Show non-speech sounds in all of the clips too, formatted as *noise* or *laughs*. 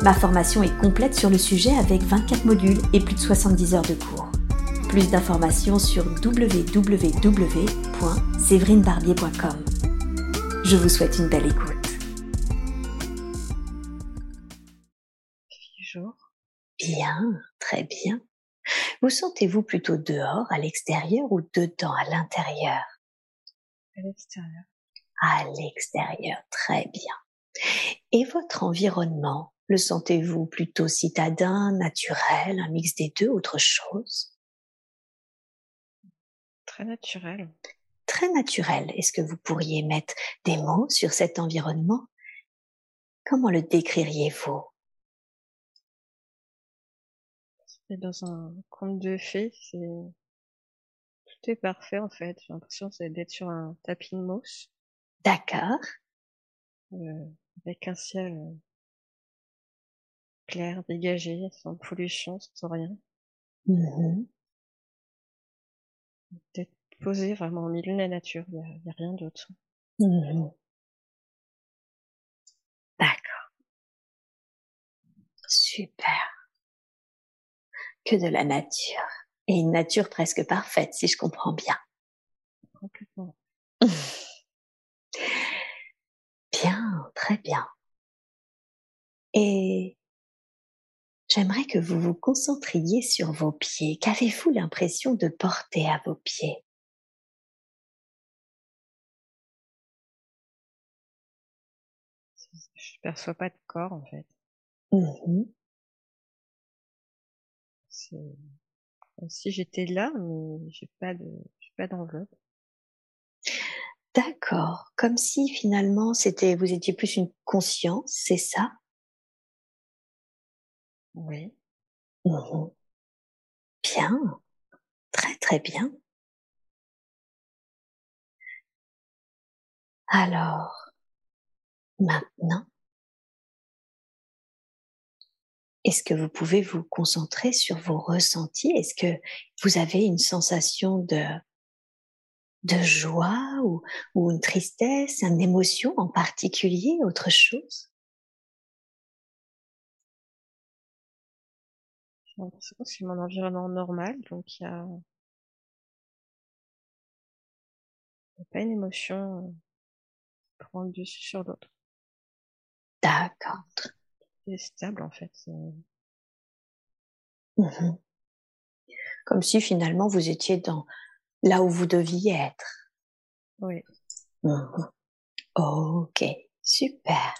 Ma formation est complète sur le sujet avec 24 modules et plus de 70 heures de cours. Plus d'informations sur www.séverinebarbier.com. Je vous souhaite une belle écoute. Bonjour. Bien, très bien. Vous sentez-vous plutôt dehors, à l'extérieur ou dedans, à l'intérieur? À l'extérieur. À l'extérieur, très bien. Et votre environnement? Le sentez-vous plutôt citadin, naturel, un mix des deux, autre chose? Très naturel. Très naturel. Est-ce que vous pourriez mettre des mots sur cet environnement? Comment le décririez-vous? C'est dans un conte de fées, c'est tout est parfait en fait. J'ai l'impression d'être sur un tapis de mousse. D'accord. Euh, avec un ciel clair, dégagé, sans pollution, sans rien. Mmh Peut-être posé vraiment au milieu de la nature, il n'y a, rien d'autre. Mmh D'accord. Super. Que de la nature. Et une nature presque parfaite, si je comprends bien. Complètement. *laughs* Bien, très bien. Et J'aimerais que vous vous concentriez sur vos pieds. Qu'avez-vous l'impression de porter à vos pieds? Je perçois pas de corps en fait. Mmh C'est comme si j'étais là, mais j'ai pas de, j'ai pas d'enveloppe. D'accord. Comme si finalement c'était, vous étiez plus une conscience, c'est ça? Oui. Mmh bien. Très très bien. Alors, maintenant, est-ce que vous pouvez vous concentrer sur vos ressentis? Est-ce que vous avez une sensation de, joie ou, ou une tristesse, une émotion en particulier, autre chose? C'est mon environnement normal, donc il y a, y a pas une émotion euh, qui prend le dessus sur l'autre. D'accord. C'est stable en fait. Mhm. Comme si finalement vous étiez dans là où vous deviez être. Oui. Mhm. Ok, super.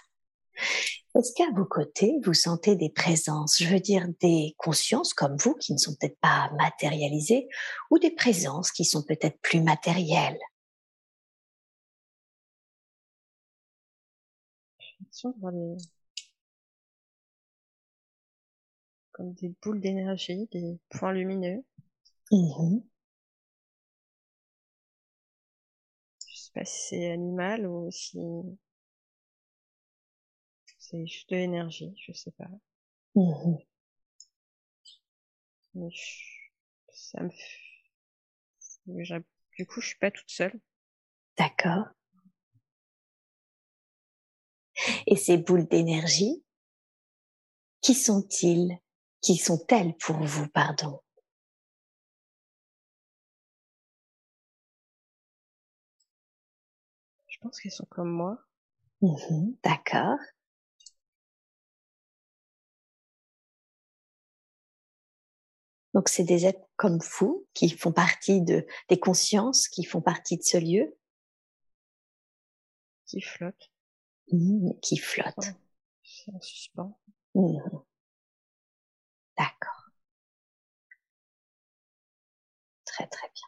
Est-ce qu'à vos côtés, vous sentez des présences, je veux dire des consciences comme vous qui ne sont peut-être pas matérialisées, ou des présences qui sont peut-être plus matérielles? Comme des boules d'énergie, des points lumineux. Mhm. Je sais pas si c'est animal ou si c'est juste de l'énergie, je sais pas. Mhm. Mais je- ça me, du coup, je suis pas toute seule. D'accord. Et ces boules d'énergie, qui sont-ils? Qui sont-elles pour vous, pardon? Je pense qu'elles sont comme moi. Mhm, D'accord. Donc c'est des êtres comme vous qui font partie de des consciences qui font partie de ce lieu, qui flottent. Mhm, qui flottent. C'est en suspens. Mhm. D'accord. Très très bien.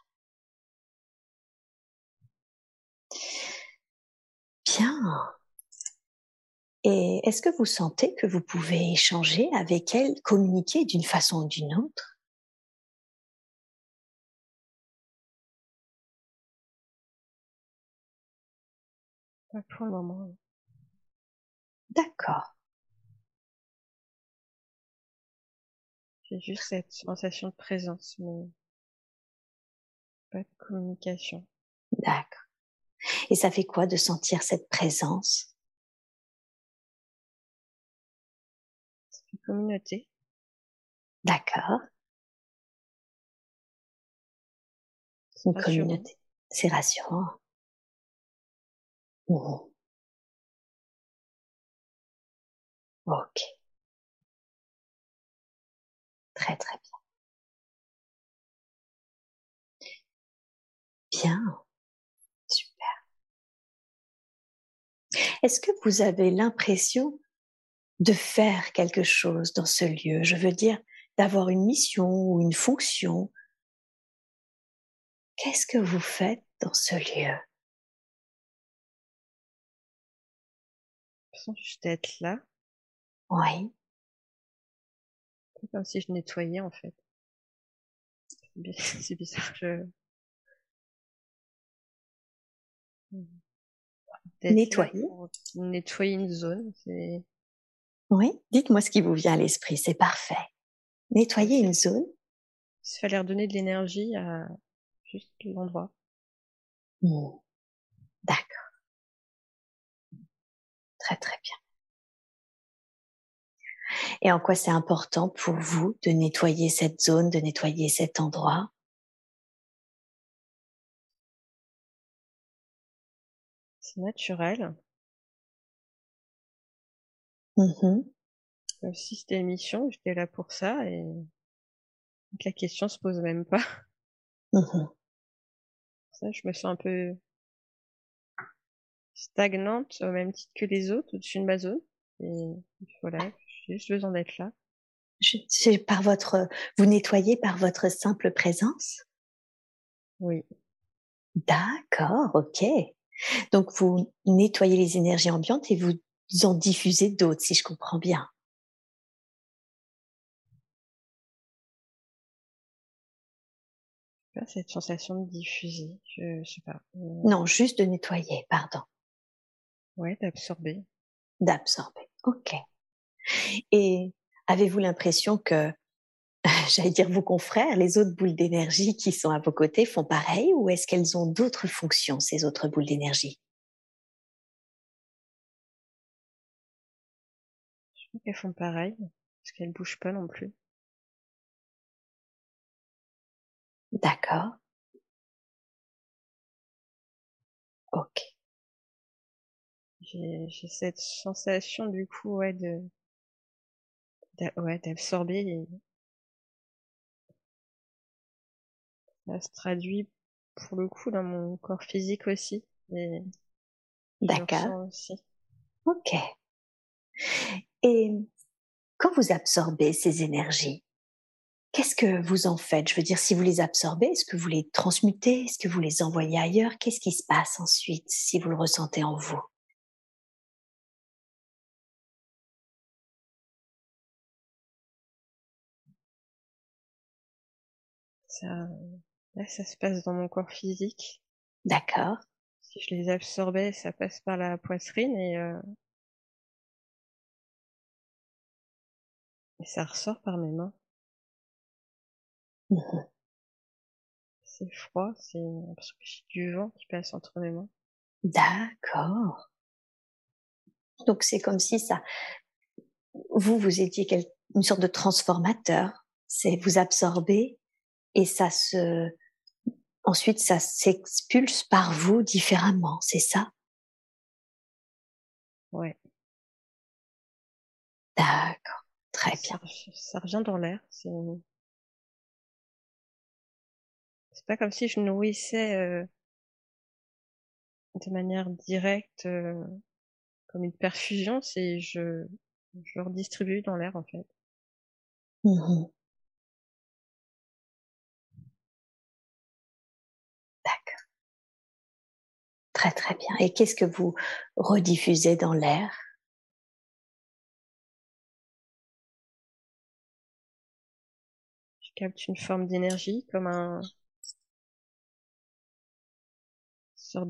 Bien. Et est-ce que vous sentez que vous pouvez échanger avec elles, communiquer d'une façon ou d'une autre? Pas pour le moment. D'accord. J'ai juste cette sensation de présence, mais pas de communication. D'accord. Et ça fait quoi de sentir cette présence? Ça fait communauté. D'accord. Une Rassurant. communauté. C'est rassurant. Mhm. Ok. Très très bien. Bien. Super. Est-ce que vous avez l'impression de faire quelque chose dans ce lieu? Je veux dire, d'avoir une mission ou une fonction. Qu'est-ce que vous faites dans ce lieu? Je sens juste être là. Oui. C'est comme si je nettoyais, en fait. C'est bi- *laughs* C'est bizarre, je... Nettoyer Nettoyer une zone, c'est... Oui. Dites-moi ce qui vous vient à l'esprit, c'est parfait. Nettoyer une zone. Il fallait redonner de l'énergie à juste l'endroit. Hmm. D'accord. Très très bien. Et en quoi c'est important pour vous de nettoyer cette zone, de nettoyer cet endroit? C'est naturel. Comme si c'était une mission, j'étais là pour ça et donc la question se pose même pas. Mhm. Ça, je me sens un peu stagnante au même titre que les autres au-dessus de ma zone. Et voilà, j'ai juste besoin d'être là. Je- c'est par votre, vous nettoyez par votre simple présence? Oui, D'accord, ok. Donc vous nettoyez les énergies ambiantes et vous en diffusez d'autres, si je comprends bien. cette sensation de diffuser, je, je sais pas. Euh, Non, juste de nettoyer, pardon, ouais, d'absorber. d'absorber. Ok. Et avez-vous l'impression que, *laughs* j'allais dire vos confrères, les autres boules d'énergie qui sont à vos côtés font pareil ou est-ce qu'elles ont d'autres fonctions, ces autres boules d'énergie? Je trouve qu'elles font pareil, parce qu'elles bougent pas non plus. D'accord. Ok. J'ai cette sensation du coup, ouais, de, ouais, d'absorber et ça se traduit pour le coup dans mon corps physique aussi. Et D'accord. Ok. Et quand vous absorbez ces énergies, qu'est-ce que vous en faites? Je veux dire, si vous les absorbez, est-ce que vous les transmutez? Est-ce que vous les envoyez ailleurs? Qu'est-ce qui se passe ensuite si vous le ressentez en vous? Ça, là, ça se passe dans mon corps physique. D'accord. Si je les absorbais, ça passe par la poitrine et, euh, et ça ressort par mes mains. Mhm. C'est froid, c'est du vent qui passe entre mes mains. D'accord. Donc c'est comme si ça, vous, vous étiez quel- une sorte de transformateur. C'est vous absorbez et ça se, ensuite ça s'expulse par vous différemment. C'est ça? Ouais. D'accord. Très bien. ça revient dans l'air. C'est c'est pas comme si je nourrissais euh, de manière directe, euh, comme une perfusion. C'est je je redistribue dans l'air en fait. Mhm. Très très bien. Et qu'est-ce que vous rediffusez dans l'air? Je capte une forme d'énergie comme un une sorte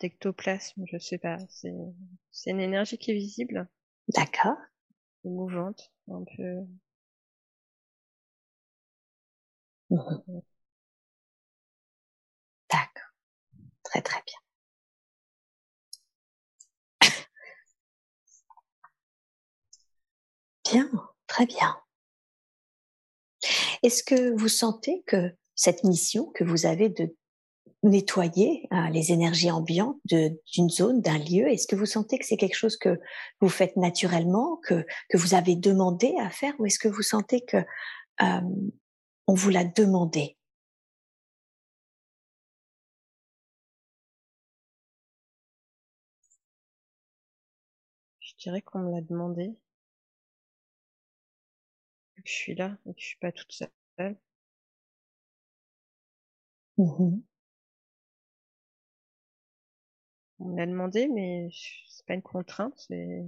d'ectoplasme, je sais pas. C'est, c'est une énergie qui est visible. D'accord. Mouvante, un peu. Mmh D'accord. Très très bien. Très bien. Est-ce que vous sentez que cette mission que vous avez de nettoyer hein, les énergies ambiantes d'une zone, d'un lieu, est-ce que vous sentez que c'est quelque chose que vous faites naturellement, que, que vous avez demandé à faire, ou est-ce que vous sentez que euh, on vous l'a demandé? Je dirais qu'on me l'a demandé que je suis là et que je suis pas toute seule. Mmh On l'a demandé, mais c'est pas une contrainte, c'est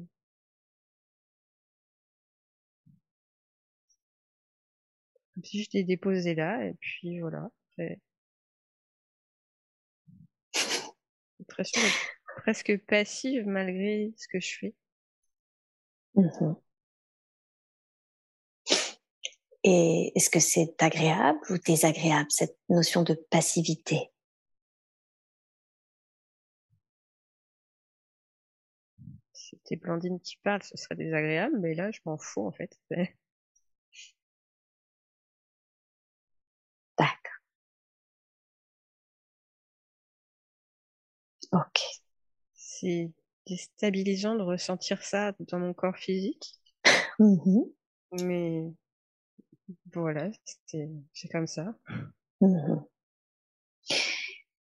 comme si je l'ai déposé là, et puis voilà. C'est *laughs* presque, presque passive malgré ce que je fais. Mmh et est-ce que c'est agréable ou désagréable, cette notion de passivité? Si c'était Blandine qui parle, ce serait désagréable, mais là, je m'en fous, en fait. *laughs* D'accord. Ok. C'est déstabilisant de ressentir ça dans mon corps physique. Mmh *laughs* mais voilà, c'est comme ça. Mmh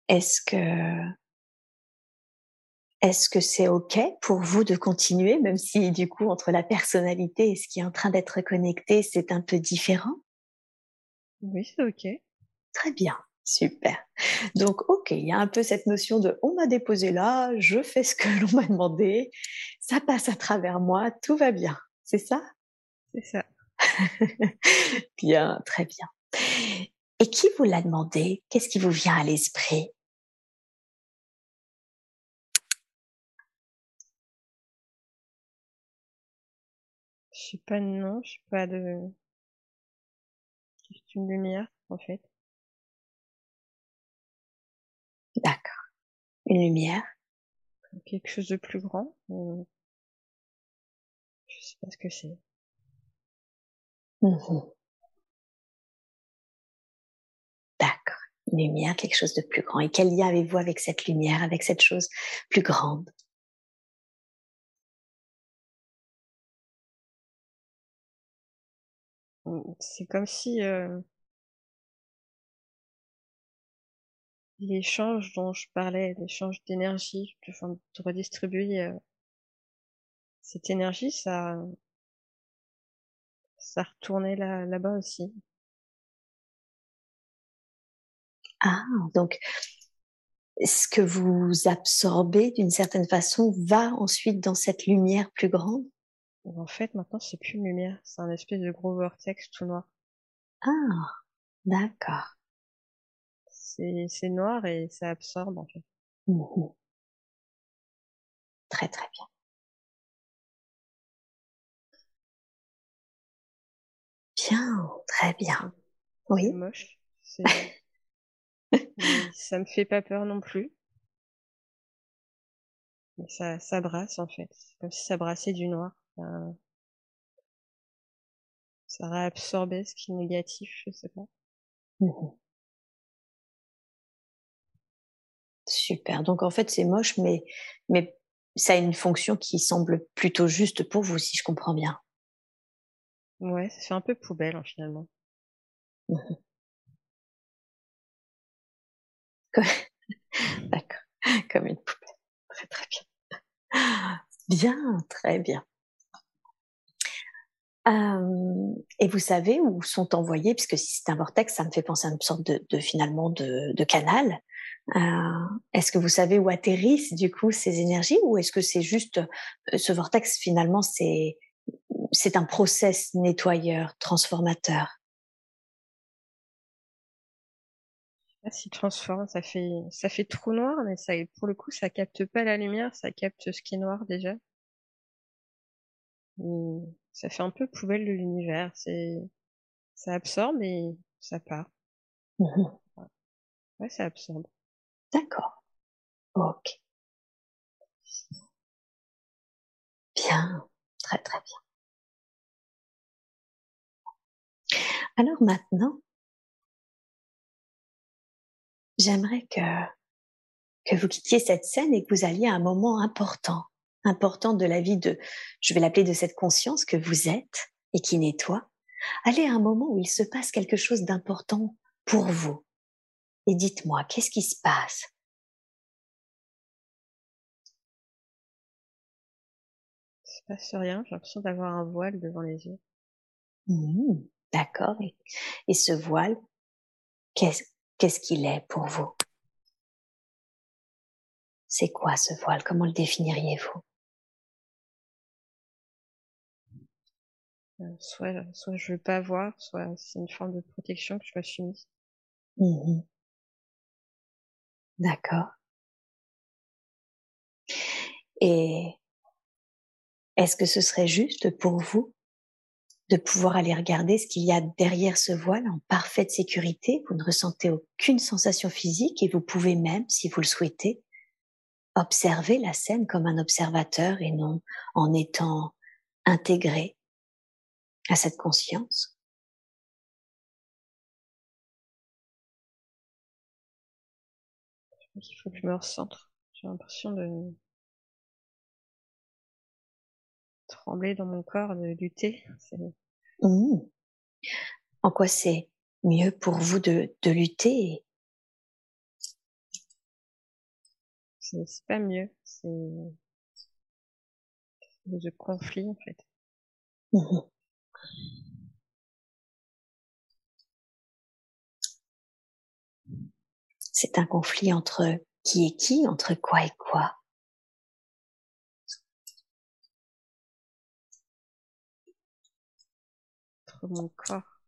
est-ce que est-ce que c'est ok pour vous de continuer, même si du coup entre la personnalité et ce qui est en train d'être connecté, c'est un peu différent? Oui, c'est ok. Très bien, super. Donc ok, il y a un peu cette notion de on m'a déposé là, je fais ce que *laughs* l'on m'a demandé, ça passe à travers moi, tout va bien, c'est ça? C'est ça. *laughs* bien, très bien. Et qui vous l'a demandé? Qu'est-ce qui vous vient à l'esprit? Je sais pas de nom, je sais pas de. C'est une lumière, en fait. D'accord. Une lumière. Quelque chose de plus grand. Je sais pas ce que c'est. Mmh D'accord. Lumière, quelque chose de plus grand. Et quel lien avez-vous avec cette lumière, avec cette chose plus grande? Mmh, C'est comme si euh, l'échange dont je parlais, l'échange d'énergie, de, de redistribuer euh, cette énergie, ça, ça retournait là, là-bas aussi. Ah, donc ce que vous absorbez d'une certaine façon va ensuite dans cette lumière plus grande? En fait, maintenant, c'est plus une lumière, c'est un espèce de gros vortex tout noir. Ah, d'accord. C'est noir et ça absorbe en fait. Mmh très très bien. Bien, très bien. Oui. moche. *laughs* ça me fait pas peur non plus. Mais ça, ça brasse en fait. Comme si ça brassait du noir. Ça, ça réabsorbait ce qui est négatif, je sais pas. Mmh Super. Donc en fait, c'est moche, mais, mais ça a une fonction qui semble plutôt juste pour vous, si je comprends bien. Ouais, ça fait un peu poubelle, hein, finalement. *laughs* D'accord. Comme une poubelle. Très, très bien. Bien, très bien. et vous savez où sont envoyés, puisque si c'est un vortex, ça me fait penser à une sorte de, finalement de, canal. Est-ce que vous savez où atterrissent du coup ces énergies, ou est-ce que c'est juste euh, ce vortex finalement c'est c'est un process nettoyeur, transformateur. Ah, s'il transforme, ça fait, ça fait trou noir, mais ça, pour le coup, ça capte pas la lumière, ça capte ce qui est noir déjà. ça fait un peu poubelle de l'univers. C'est, ça absorbe et ça part. Mmh ouais, ça absorbe. D'accord. Ok. Bien. Très très bien. Alors maintenant, j'aimerais que, que vous quittiez cette scène et que vous alliez à un moment important, important de la vie de, je vais l'appeler de cette conscience que vous êtes et qui nettoie. Allez à un moment où il se passe quelque chose d'important pour vous. Et dites-moi, qu'est-ce qui se passe? Il se passe rien, j'ai l'impression d'avoir un voile devant les yeux. Mmh, d'accord. Et, ce voile, qu'est-ce qu'il est pour vous? C'est quoi ce voile? Comment le définiriez-vous? Euh, soit, soit je veux pas voir, soit c'est une forme de protection que je me suis mise. Mmh D'accord. Et est-ce que ce serait juste pour vous? De pouvoir aller regarder ce qu'il y a derrière ce voile en parfaite sécurité. Vous ne ressentez aucune sensation physique et vous pouvez même, si vous le souhaitez, observer la scène comme un observateur et non en étant intégré à cette conscience. Il faut que je me recentre. J'ai l'impression de trembler dans mon corps, de lutter. Mmh. En quoi c'est mieux pour vous de, de lutter? C'est pas mieux, c'est de conflit en fait. Mmh c'est un conflit entre qui et qui, entre quoi et quoi? Mon corps.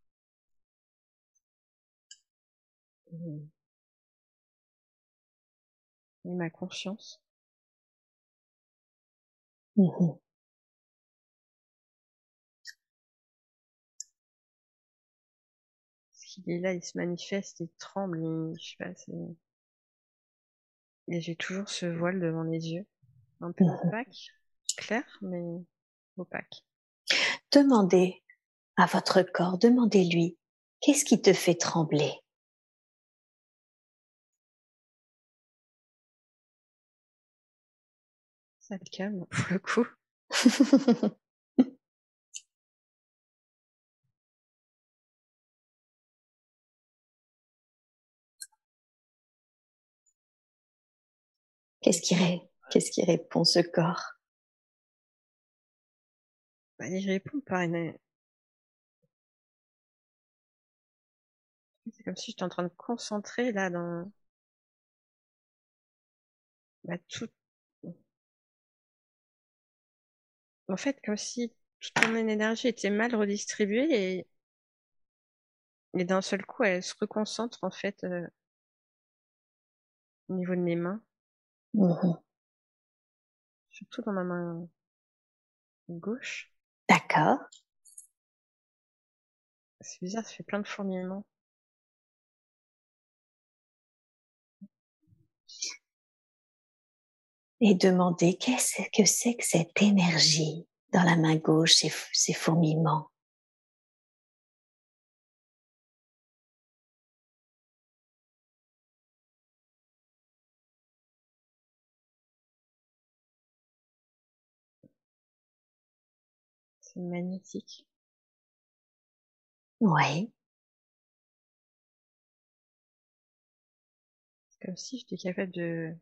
Et, ma conscience. Mmh qu'il est là, il se manifeste, il tremble, je sais pas, Et j'ai toujours ce voile devant les yeux. Un peu mmh opaque, clair, mais opaque. Demandez à votre corps, demandez-lui, qu'est-ce qui te fait trembler? Ça te calme pour le coup. Qu'est-ce qui, qu'est-ce qui répond ce corps? Bah, Il répond par une, C'est comme si j'étais en train de concentrer là dans bah, tout. En fait, comme si toute mon énergie était mal redistribuée et, et d'un seul coup, elle se reconcentre en fait euh, au niveau de mes mains. Mmh Surtout dans ma main gauche. D'accord. C'est bizarre, ça fait plein de fourmillements. Et demander qu'est-ce que c'est que cette énergie dans la main gauche, ces, ces fourmillements. C'est magnétique. Oui. C'est comme si j'étais capable de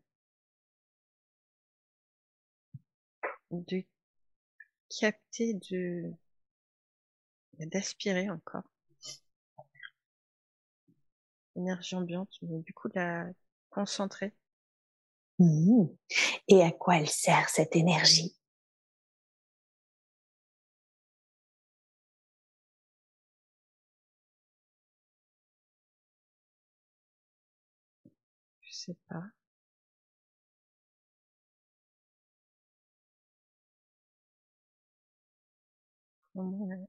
de capter, de d'aspirer encore énergie ambiante, mais du coup la concentrer. Mmh. Et à quoi elle sert cette énergie? Je sais pas.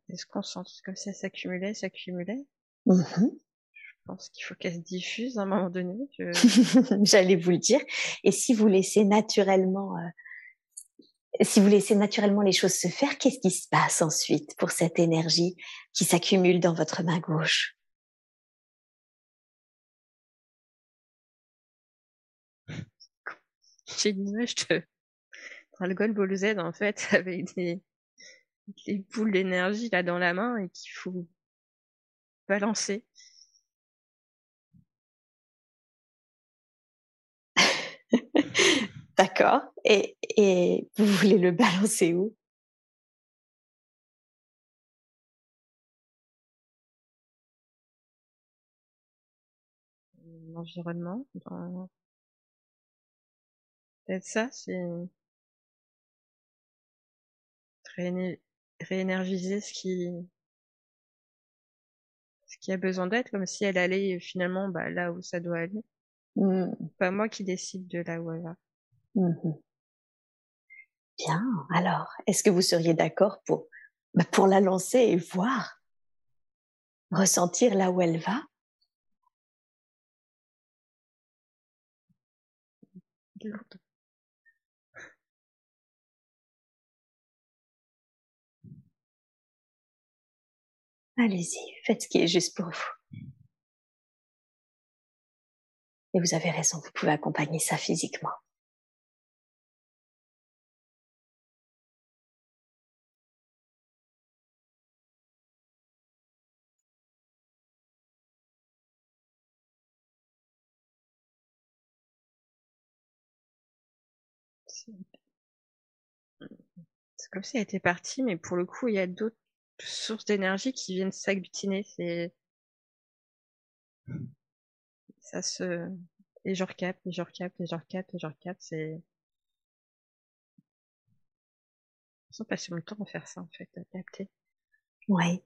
Est-ce qu'on sent comme ça s'accumulait, s'accumulait? Mmh Je pense qu'il faut qu'elle se diffuse à un moment donné. *laughs* J'allais vous le dire. Et si vous laissez naturellement, euh, si vous laissez naturellement les choses se faire, qu'est-ce qui se passe ensuite pour cette énergie qui s'accumule dans votre main gauche? J'ai une image de Dragon Ball Z en fait *laughs* avec des les boules d'énergie là dans la main et qu'il faut balancer. *laughs* D'accord. Et, et vous voulez le balancer où? L'environnement. Peut-être ça, c'est réénergiser ce qui ce qui a besoin d'être, comme si elle allait finalement bah, là où ça doit aller. Mmh. Pas moi qui décide de là où elle va. Mmh Bien. Alors, est-ce que vous seriez d'accord pour bah, pour la lancer et voir, ressentir là où elle va? Allez-y, faites ce qui est juste pour vous. Et vous avez raison, vous pouvez accompagner ça physiquement. C'est comme si elle était partie, mais pour le coup, il y a d'autres sources d'énergie qui viennent s'agglutiner. C'est ça se et je recapte, et je recapte, et je recapte, et je recapte. C'est sans passer le temps à faire ça en fait, à capter. Ouais.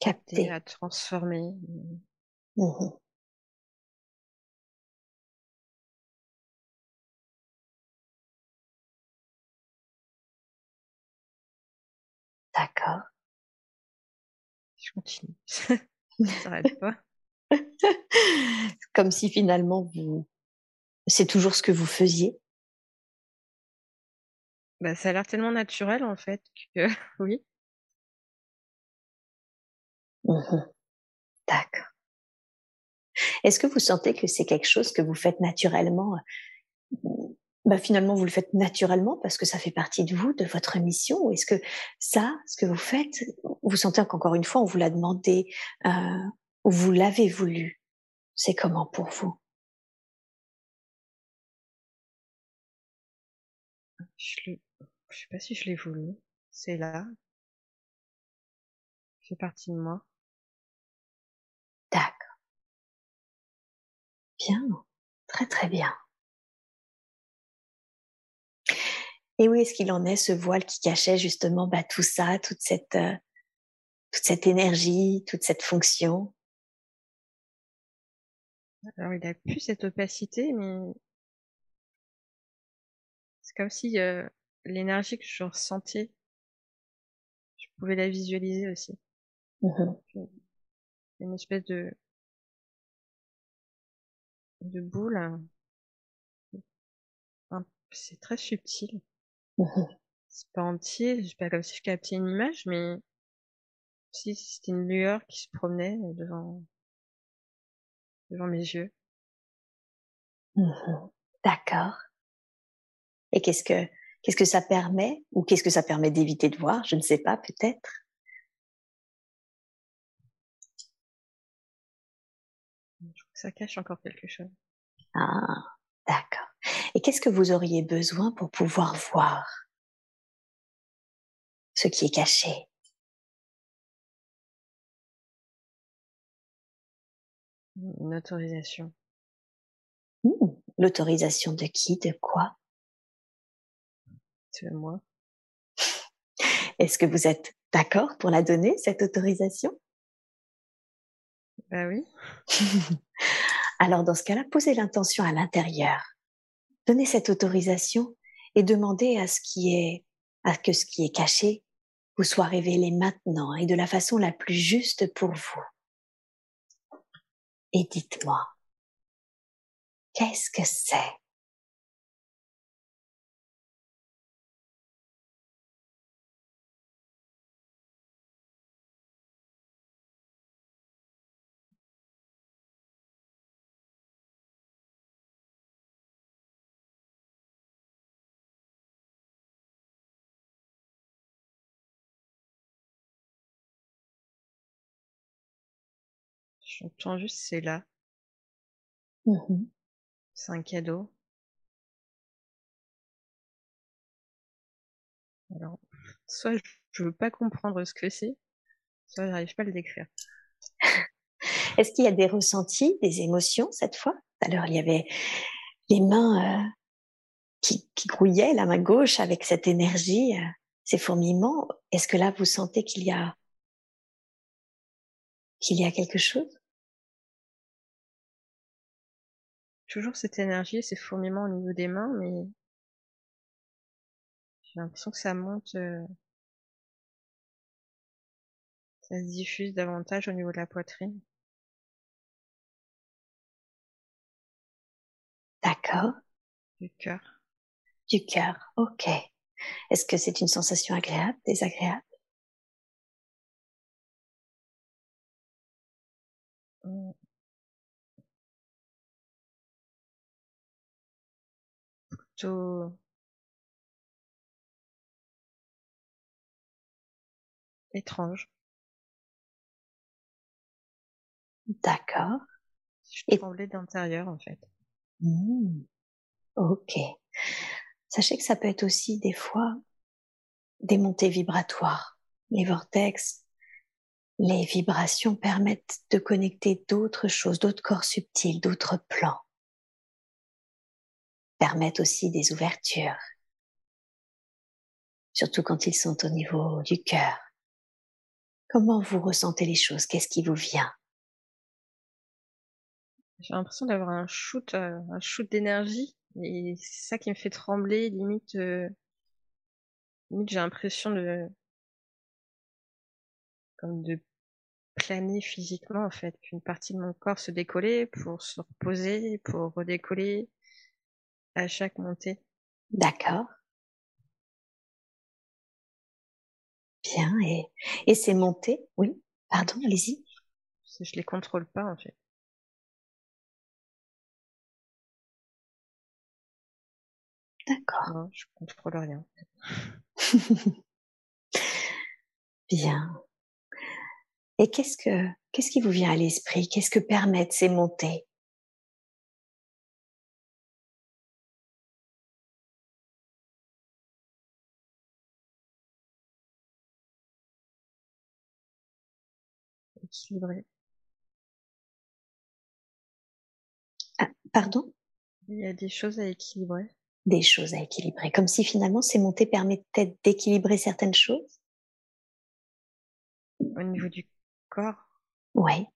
Capter. À transformer. Mmh D'accord. Je continue. *laughs* Ça s'arrête pas. Comme si finalement vous, c'est toujours ce que vous faisiez. Bah, ça a l'air tellement naturel en fait que *laughs* oui. Mmh D'accord. Est-ce que vous sentez que c'est quelque chose que vous faites naturellement bah, finalement vous le faites naturellement parce que ça fait partie de vous, de votre mission est-ce que ça, ce que vous faites, vous sentez qu'encore une fois on vous l'a demandé euh, ou vous l'avez voulu? C'est comment pour vous? Je ne sais pas si je l'ai voulu. C'est là. C'est partie de moi. D'accord. Bien. Très très bien. Et où est-ce qu'il en est, ce voile qui cachait justement bah, tout ça, toute cette, euh, toute cette énergie, toute cette fonction? Alors, il a plus cette opacité, mais c'est comme si euh, l'énergie que je ressentais, je pouvais la visualiser aussi. Mmh une espèce de de boule. C'est très subtil. *laughs* C'est pas entier, c'est pas comme si je captais une image, mais si c'était une lueur qui se promenait devant devant mes yeux. Mmh D'accord. Et qu'est-ce que qu'est-ce que ça permet ou qu'est-ce que ça permet d'éviter de voir? Je ne sais pas, peut-être. Je trouve que ça cache encore quelque chose. Ah, qu'est-ce que vous auriez besoin pour pouvoir voir ce qui est caché? Une autorisation. Mmh, l'autorisation de qui De quoi? C'est moi? *laughs* Est-ce que vous êtes d'accord pour la donner, cette autorisation? Bah oui. *laughs* Alors dans ce cas-là, posez l'intention à l'intérieur. Donnez cette autorisation et demandez à ce qui est, à que ce qui est caché vous soit révélé maintenant et de la façon la plus juste pour vous. Et dites-moi, qu'est-ce que c'est? J'entends juste c'est là. Mmh C'est un cadeau. Alors, soit je veux pas comprendre ce que c'est, soit j'arrive pas à le décrire. *laughs* Est-ce qu'il y a des ressentis, des émotions cette fois? Alors il y avait les mains euh, qui, qui grouillaient, la main gauche avec cette énergie, euh, ces fourmillements. Est-ce que là vous sentez qu'il y a qu'il y a quelque chose? Toujours cette énergie, ces fourmillements au niveau des mains, mais j'ai l'impression que ça monte, euh, ça se diffuse davantage au niveau de la poitrine. D'accord. Du cœur. Du cœur, ok. Est-ce que c'est une sensation agréable, désagréable? Mmh. Étrange. D'accord. Je tremblais d'intérieur en fait. Mmh. Ok. Sachez que ça peut être aussi des fois des montées vibratoires. Les vortex, les vibrations permettent de connecter d'autres choses, d'autres corps subtils, d'autres plans permettent aussi des ouvertures, surtout quand ils sont au niveau du cœur. Comment vous ressentez les choses? Qu'est-ce qui vous vient? J'ai l'impression d'avoir un shoot, euh, un shoot d'énergie, et c'est ça qui me fait trembler. Limite, euh, limite j'ai l'impression de comme de planer physiquement en fait, qu'une partie de mon corps se décollait pour se reposer, pour redécoller, à chaque montée. D'accord. Bien. Et, et ces montées, oui, pardon, allez-y. Je les contrôle pas, en fait. D'accord. Non, je contrôle rien. *laughs* Bien. Et qu'est-ce que, qu'est-ce qui vous vient à l'esprit? Qu'est-ce que permettent ces montées? Ah, pardon? Il y a des choses à équilibrer. Des choses à équilibrer. Comme si finalement ces montées permettaient d'équilibrer certaines choses? Au niveau du corps? Oui.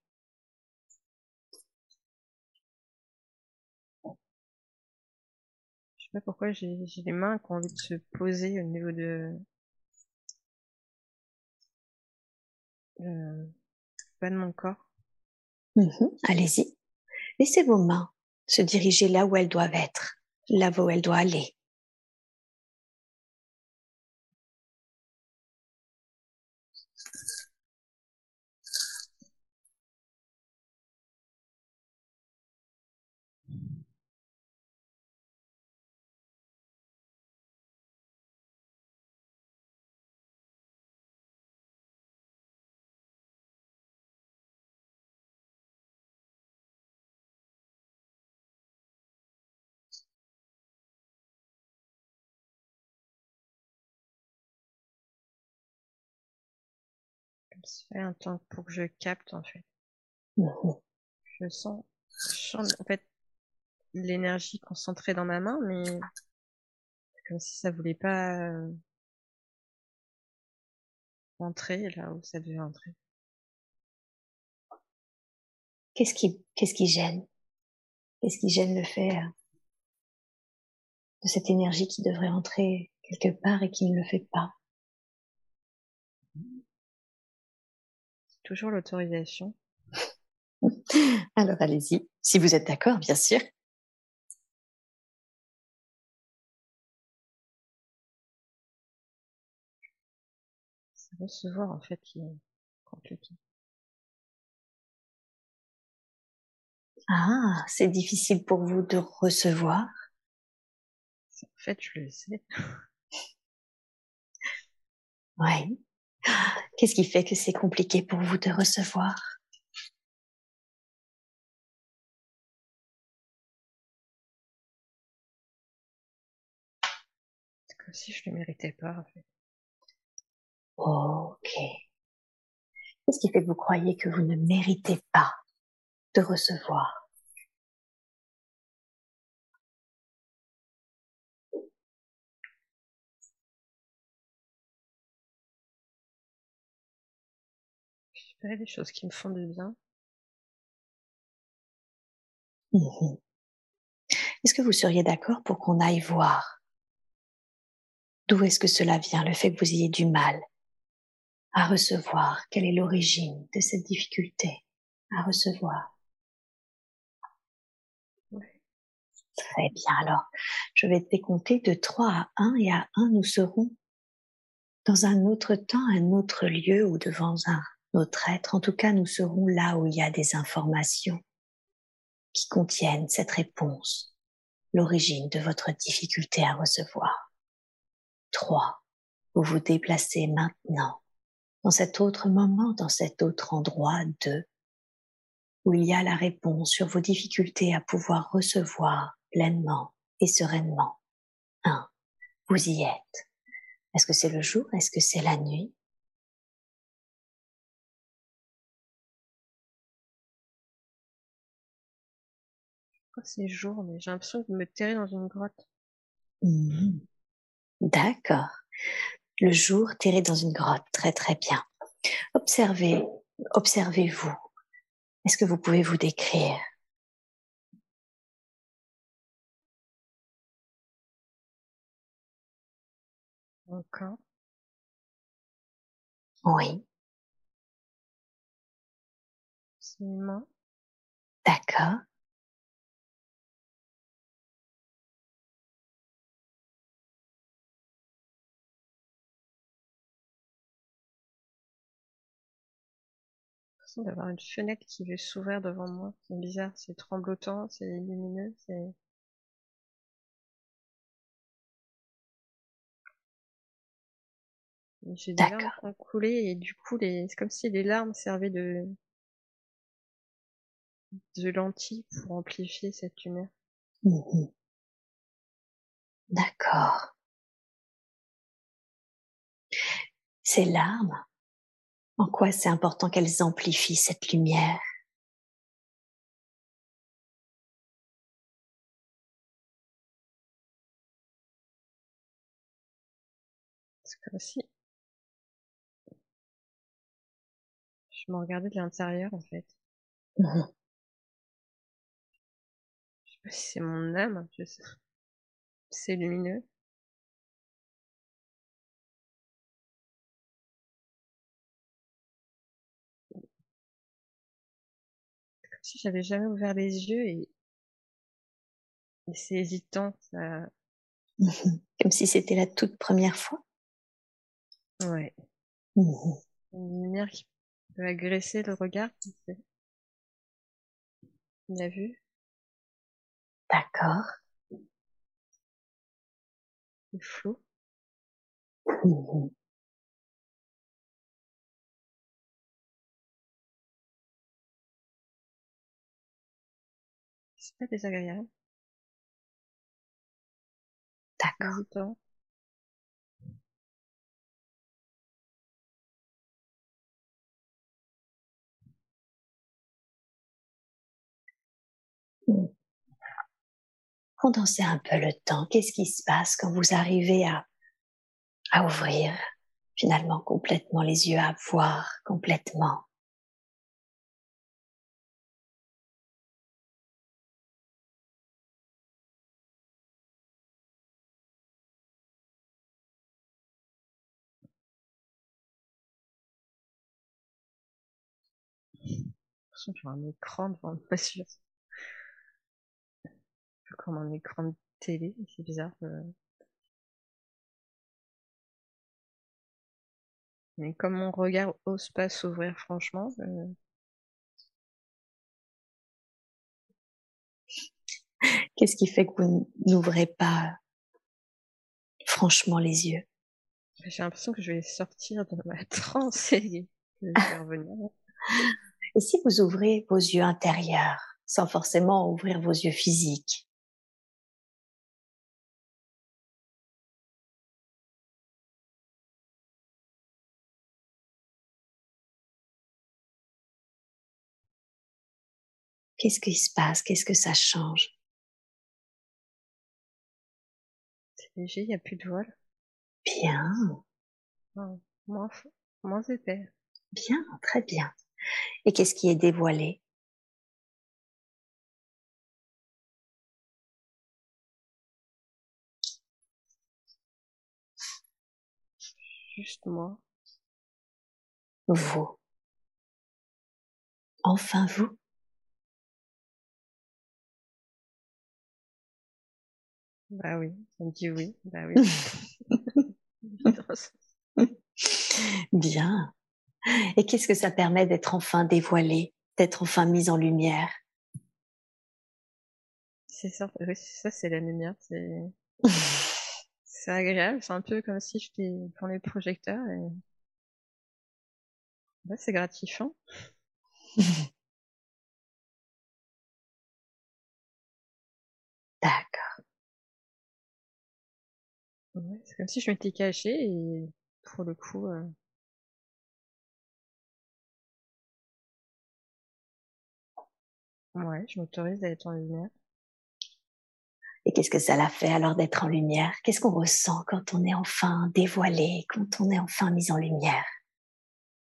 Je sais pas pourquoi j'ai les mains qui ont envie de se poser au niveau de... Euh, pas de mon corps. Mmh allez-y. Laissez vos mains se diriger là où elles doivent être, là où elles doivent aller. Pour que je capte en fait. Mmh je sens, je en fait l'énergie concentrée dans ma main, mais comme si ça voulait pas euh, entrer là où ça devait entrer. Qu'est-ce qui, qu'est-ce qui gêne? Qu'est-ce qui gêne le fait euh, de cette énergie qui devrait entrer quelque part et qui ne le fait pas? Toujours l'autorisation. *laughs* Alors allez-y, si vous êtes d'accord, bien sûr. C'est recevoir en fait qui est compliqué. Ah, c'est difficile pour vous de recevoir En fait, je le sais. Oui. Qu'est-ce qui fait que c'est compliqué pour vous de recevoir? C'est comme si je ne le méritais pas, en fait. Ok. Qu'est-ce qui fait que vous croyez que vous ne méritez pas de recevoir? Fais des choses qui me font du bien. Mhm. Est-ce que vous seriez d'accord pour qu'on aille voir? D'où est-ce que cela vient, le fait que vous ayez du mal à recevoir? Quelle est l'origine de cette difficulté à recevoir? Très bien, alors je vais te décompter de 3 à 1 et à 1 nous serons dans un autre temps, un autre lieu ou devant un autre être. En tout cas, nous serons là où il y a des informations qui contiennent cette réponse, l'origine de votre difficulté à recevoir. 3. Vous vous déplacez maintenant dans cet autre moment, dans cet autre endroit de où il y a la réponse sur vos difficultés à pouvoir recevoir pleinement et sereinement. 1. Vous y êtes. Est-ce que c'est le jour? Est-ce que c'est la nuit? C'est jour, mais j'ai l'impression de me terrer dans une grotte. Mmh. D'accord. Le jour terré dans une grotte, très très bien. Observez, observez-vous. Est-ce que vous pouvez vous décrire? Encore. Oui. C'est d'avoir une fenêtre qui veut s'ouvrir devant moi. C'est bizarre, c'est tremblotant, c'est lumineux, c'est... J'ai des larmes qui ont coulé et du coup, les... c'est comme si les larmes servaient de de lentilles pour amplifier cette lumière. Mmh D'accord. Ces larmes, en quoi c'est important qu'elles amplifient cette lumière? C'est comme si je me regardais de l'intérieur en fait. Mmh je sais pas si c'est mon âme, je sais. C'est lumineux. J'avais jamais ouvert les yeux et, c'est hésitant. Ça... *laughs* Comme si c'était la toute première fois. Ouais. Mmh Une lumière qui peut agresser le regard. Il a vu? D'accord. Le flou. Mmh C'est pas désagréable. D'accord. Mmh. Condensez un peu le temps. Qu'est-ce qui se passe quand vous arrivez à, à ouvrir finalement complètement les yeux, à voir complètement? J'ai un écran devant yeux. *laughs* Comme un écran de télé, c'est bizarre. Euh. Mais comme mon regard ose pas s'ouvrir franchement. Euh. Qu'est-ce qui fait que vous n'ouvrez pas franchement les yeux? J'ai l'impression que je vais sortir de ma *laughs* transe et je vais revenir. Et si vous ouvrez vos yeux intérieurs, sans forcément ouvrir vos yeux physiques? Qu'est-ce qui se passe? Qu'est-ce que ça change? C'est léger, il n'y a plus de voile. Bien. Moins, moins épais. Bien, très bien. Et qu'est-ce qui est dévoilé? Juste moi. Vous. Enfin vous. Bah oui, dit oui. Bah oui. *laughs* *laughs* Bien. Et qu'est-ce que ça permet d'être enfin dévoilé, d'être enfin mis en lumière? C'est ça, ça c'est la lumière. C'est *laughs* c'est agréable, c'est un peu comme si j'étais dans les projecteurs et c'est gratifiant. *laughs* D'accord. c'est comme si je m'étais cachée et pour le coup, euh, Ouais, je m'autorise à être en lumière. Et qu'est-ce que ça l'a fait alors d'être en lumière? Qu'est-ce qu'on ressent quand on est enfin dévoilé, quand on est enfin mis en lumière?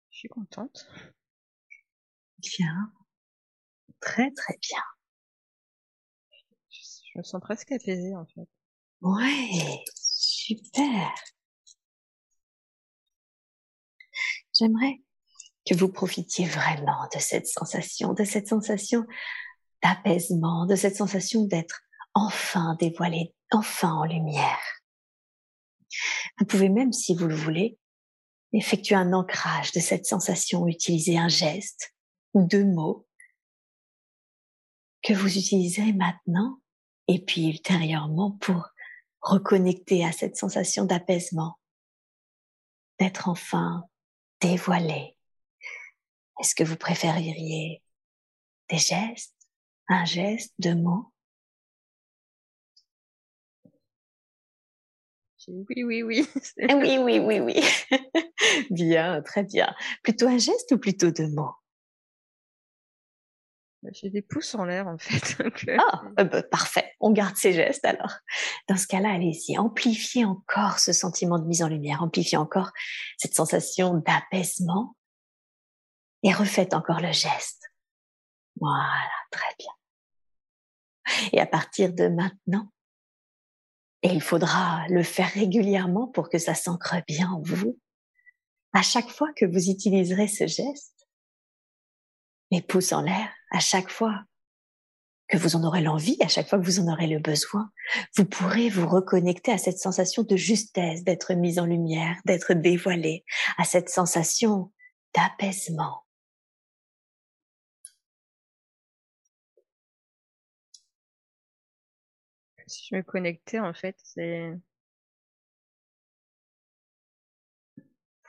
Je suis contente. Bien. Très très bien. Je me sens presque apaisée en fait. Ouais, super. J'aimerais que vous profitiez vraiment de cette sensation, de cette sensation d'apaisement, de cette sensation d'être enfin dévoilé, enfin en lumière. Vous pouvez même, si vous le voulez, effectuer un ancrage de cette sensation, utiliser un geste ou deux mots que vous utiliserez maintenant et puis ultérieurement pour reconnecter à cette sensation d'apaisement, d'être enfin dévoilé, est-ce que vous préféreriez des gestes, un geste, deux mots? Oui, oui, oui. *laughs* oui, oui, oui, oui. *laughs* bien, très bien. Plutôt un geste ou plutôt deux mots? Bah, J'ai des pouces en l'air en fait. *laughs* Euh, ah, euh, bah, parfait. On garde ces gestes alors. Dans ce cas-là, allez-y. Amplifiez encore ce sentiment de mise en lumière. Amplifiez encore cette sensation d'apaisement et refaites encore le geste. Voilà, très bien. Et à partir de maintenant, et il faudra le faire régulièrement pour que ça s'ancre bien en vous, à chaque fois que vous utiliserez ce geste, les pouces en l'air, à chaque fois que vous en aurez l'envie, à chaque fois que vous en aurez le besoin, vous pourrez vous reconnecter à cette sensation de justesse, d'être mise en lumière, d'être dévoilé, à cette sensation d'apaisement. Si je me connectais, en fait, c'est.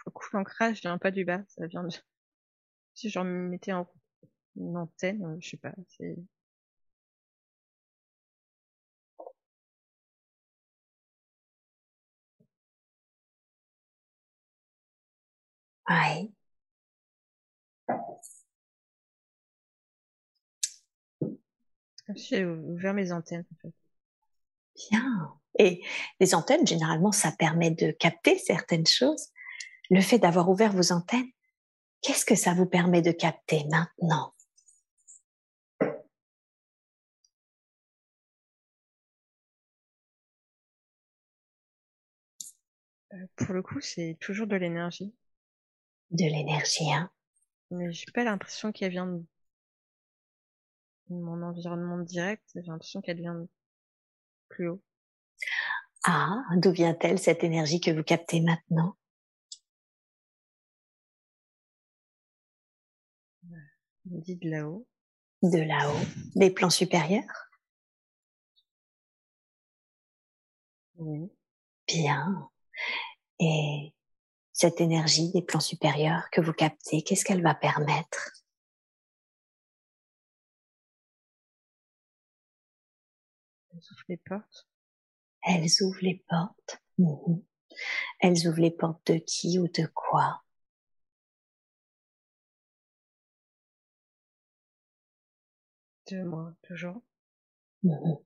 Le coup d'ancrage vient pas du bas, ça vient de. *laughs* Si je me mettais en une antenne, euh, je sais pas, c'est. Ouais. Comme si j'ai ouvert mes antennes, en fait. Bien. Et les antennes, généralement, ça permet de capter certaines choses. Le fait d'avoir ouvert vos antennes, qu'est-ce que ça vous permet de capter maintenant? Euh, Pour le coup, c'est toujours de l'énergie. De l'énergie, hein Mais j'ai pas l'impression qu'elle vient mon environnement direct, j'ai l'impression qu'elle vient plus haut. Ah, d'où vient-elle cette énergie que vous captez maintenant? Dit de là-haut. De là-haut, des plans supérieurs? Oui. Bien. Et cette énergie des plans supérieurs que vous captez, qu'est-ce qu'elle va permettre? Elle ouvre les portes. Elles ouvrent les portes. Elles ouvrent les portes de qui ou de quoi? De moi, toujours. D'accord.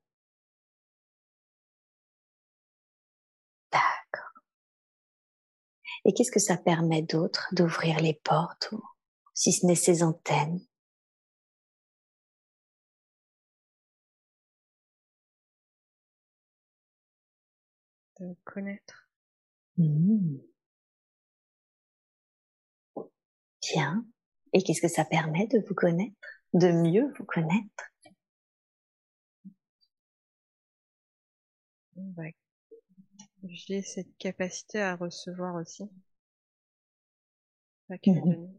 Et qu'est-ce que ça permet d'autre d'ouvrir les portes, ou, si ce n'est ces antennes? Connaître. Mhm. Bien. Et qu'est-ce que ça permet de vous connaître, de mieux vous connaître? Bah, J'ai cette capacité à recevoir aussi. Pas que donner.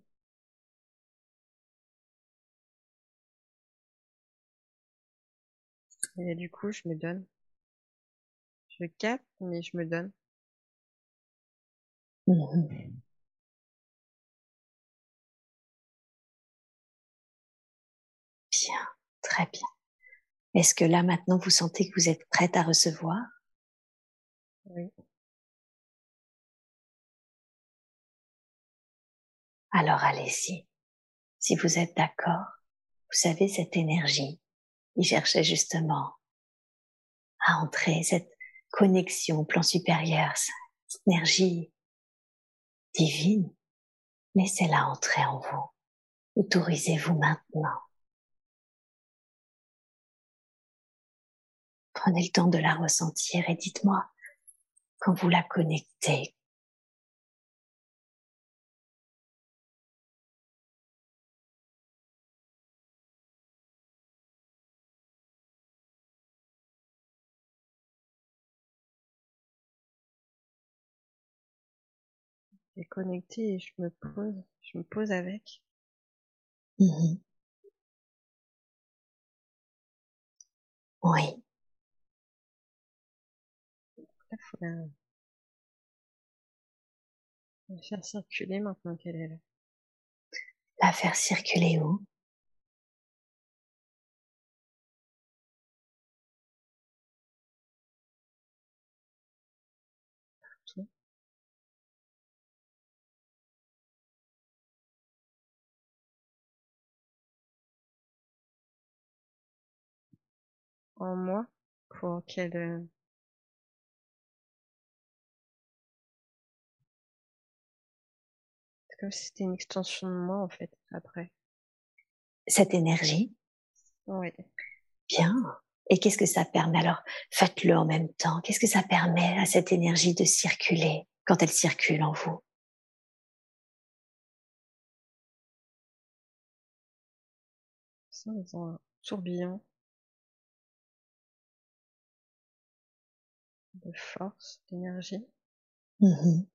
Et du coup, je me donne. Je capte, mais je me donne. *laughs* Bien, très bien. Est-ce que là maintenant vous sentez que vous êtes prête à recevoir? Oui. Alors allez-y. Si vous êtes d'accord, vous savez cette énergie, il cherchait justement à entrer cette connexion au plan supérieur, cette énergie divine. Laissez-la entrer en vous. Autorisez-vous maintenant. Prenez le temps de la ressentir et dites-moi quand vous la connectez. Et connecté et je me pose. Je me pose avec. Mhm. Oui, Là, faut la... la faire circuler maintenant qu'elle est là. la faire circuler où? En moi pour qu'elle euh, c'est comme si c'était une extension de moi en fait après. Cette énergie Oui. Bien. Et qu'est-ce que ça permet? Alors, faites-le en même temps. Qu'est-ce que ça permet à cette énergie de circuler quand elle circule en vous? Ça, dans un tourbillon de force, d'énergie. Mhm.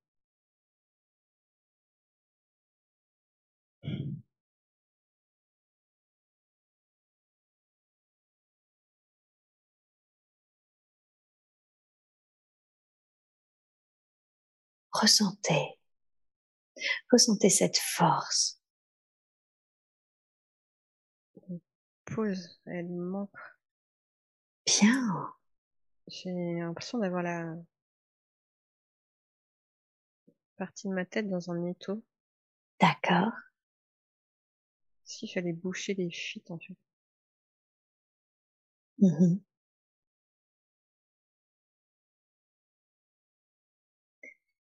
Ressentez. Ressentez cette force. Pause, elle manque. Bien. J'ai l'impression d'avoir la partie de ma tête dans un étau. D'accord. S'il fallait boucher les fuites en fait. Mhm.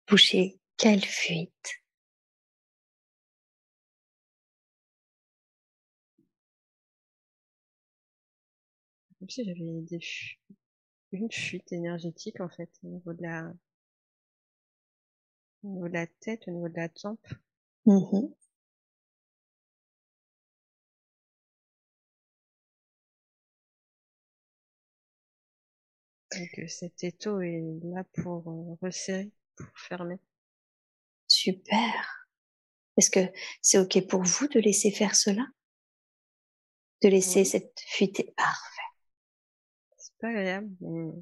Boucher quelle fuite? Comme si j'avais des fu- une fuite énergétique en fait au niveau de la au niveau de la tête, au niveau de la tempe. Mmh. Euh, cet étau est là pour euh, resserrer, pour fermer. Super. Est-ce que c'est OK pour vous de laisser faire cela? De laisser cette fuite? Parfait. Pas agréable, mais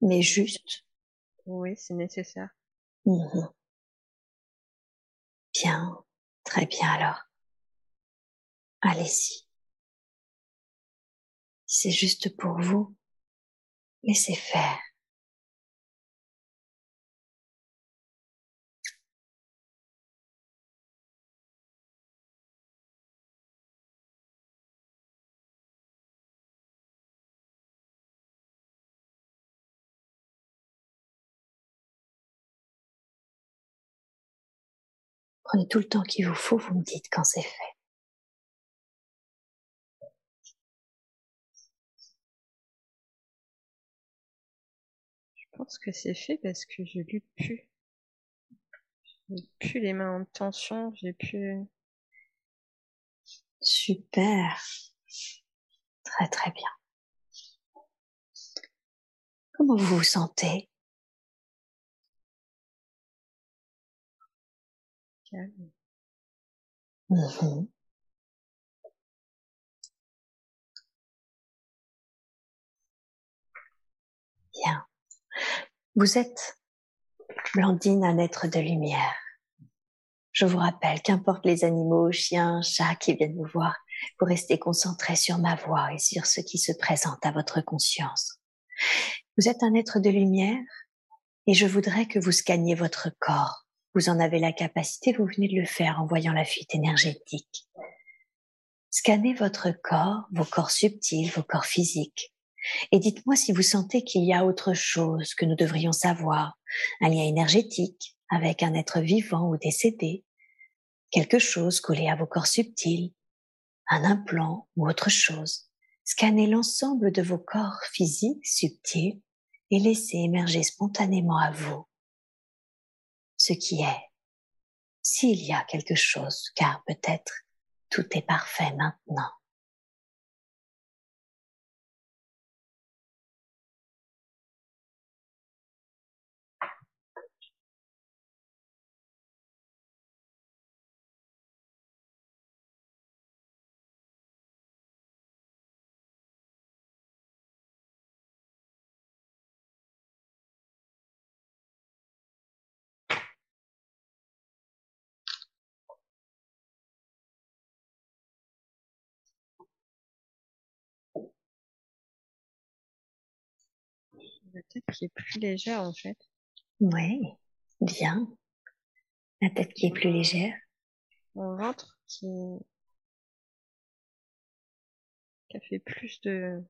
Mais juste. oui, c'est nécessaire. Mhm. Bien. Très bien alors. Allez-y. Si c'est juste pour vous, laissez faire. Prenez tout le temps qu'il vous faut, vous me dites quand c'est fait. Je pense que c'est fait parce que je lutte plus. J'ai plus les mains en tension, j'ai plus. Super. Très très bien. Comment vous vous sentez? Mhm. Bien. Vous êtes, Blandine, un être de lumière. Je vous rappelle qu'importe les animaux, chiens, chats qui viennent vous voir, vous restez concentré sur ma voix et sur ce qui se présente à votre conscience. Vous êtes un être de lumière et je voudrais que vous scanniez votre corps. Vous en avez la capacité, vous venez de le faire en voyant la fuite énergétique. Scannez votre corps, vos corps subtils, vos corps physiques. Et dites-moi si vous sentez qu'il y a autre chose que nous devrions savoir, un lien énergétique avec un être vivant ou décédé, quelque chose collé à vos corps subtils, un implant ou autre chose. Scannez l'ensemble de vos corps physiques subtils et laissez émerger spontanément à vous ce qui est, s'il y a quelque chose, car peut-être tout est parfait maintenant. La tête qui est plus légère en fait. Oui, bien. La tête qui est plus légère. Mon ventre qui, qui a fait plus de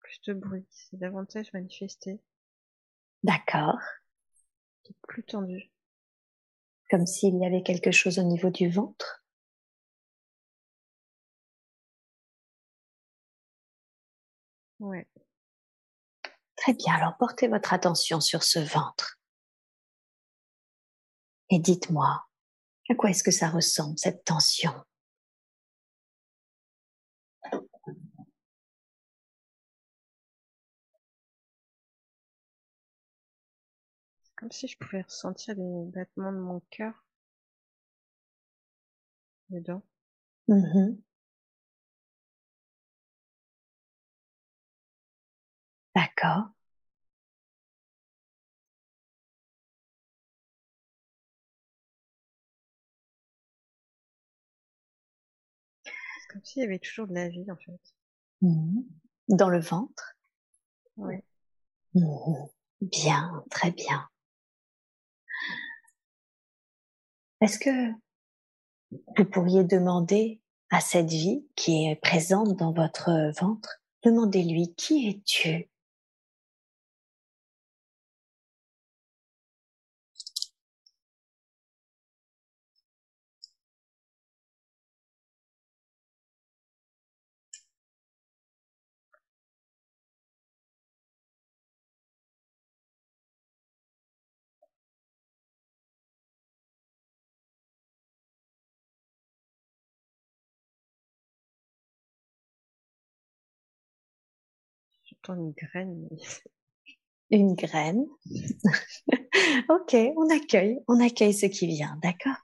plus de bruit. C'est davantage manifesté. D'accord. Qui est plus tendu. Comme s'il y avait quelque chose au niveau du ventre. Ouais. Très bien, alors portez votre attention sur ce ventre. Et dites-moi, à quoi est-ce que ça ressemble, cette tension? C'est comme si je pouvais ressentir les battements de mon cœur dedans. Mhm. D'accord. C'est comme s'il y avait toujours de la vie en fait. Mhm. Dans le ventre Ouais. Mhm. Bien, très bien. Est-ce que vous pourriez demander à cette vie qui est présente dans votre ventre, demandez-lui qui es-tu? Temps une graine. Une graine. *laughs* ok, on accueille, on accueille ce qui vient, d'accord?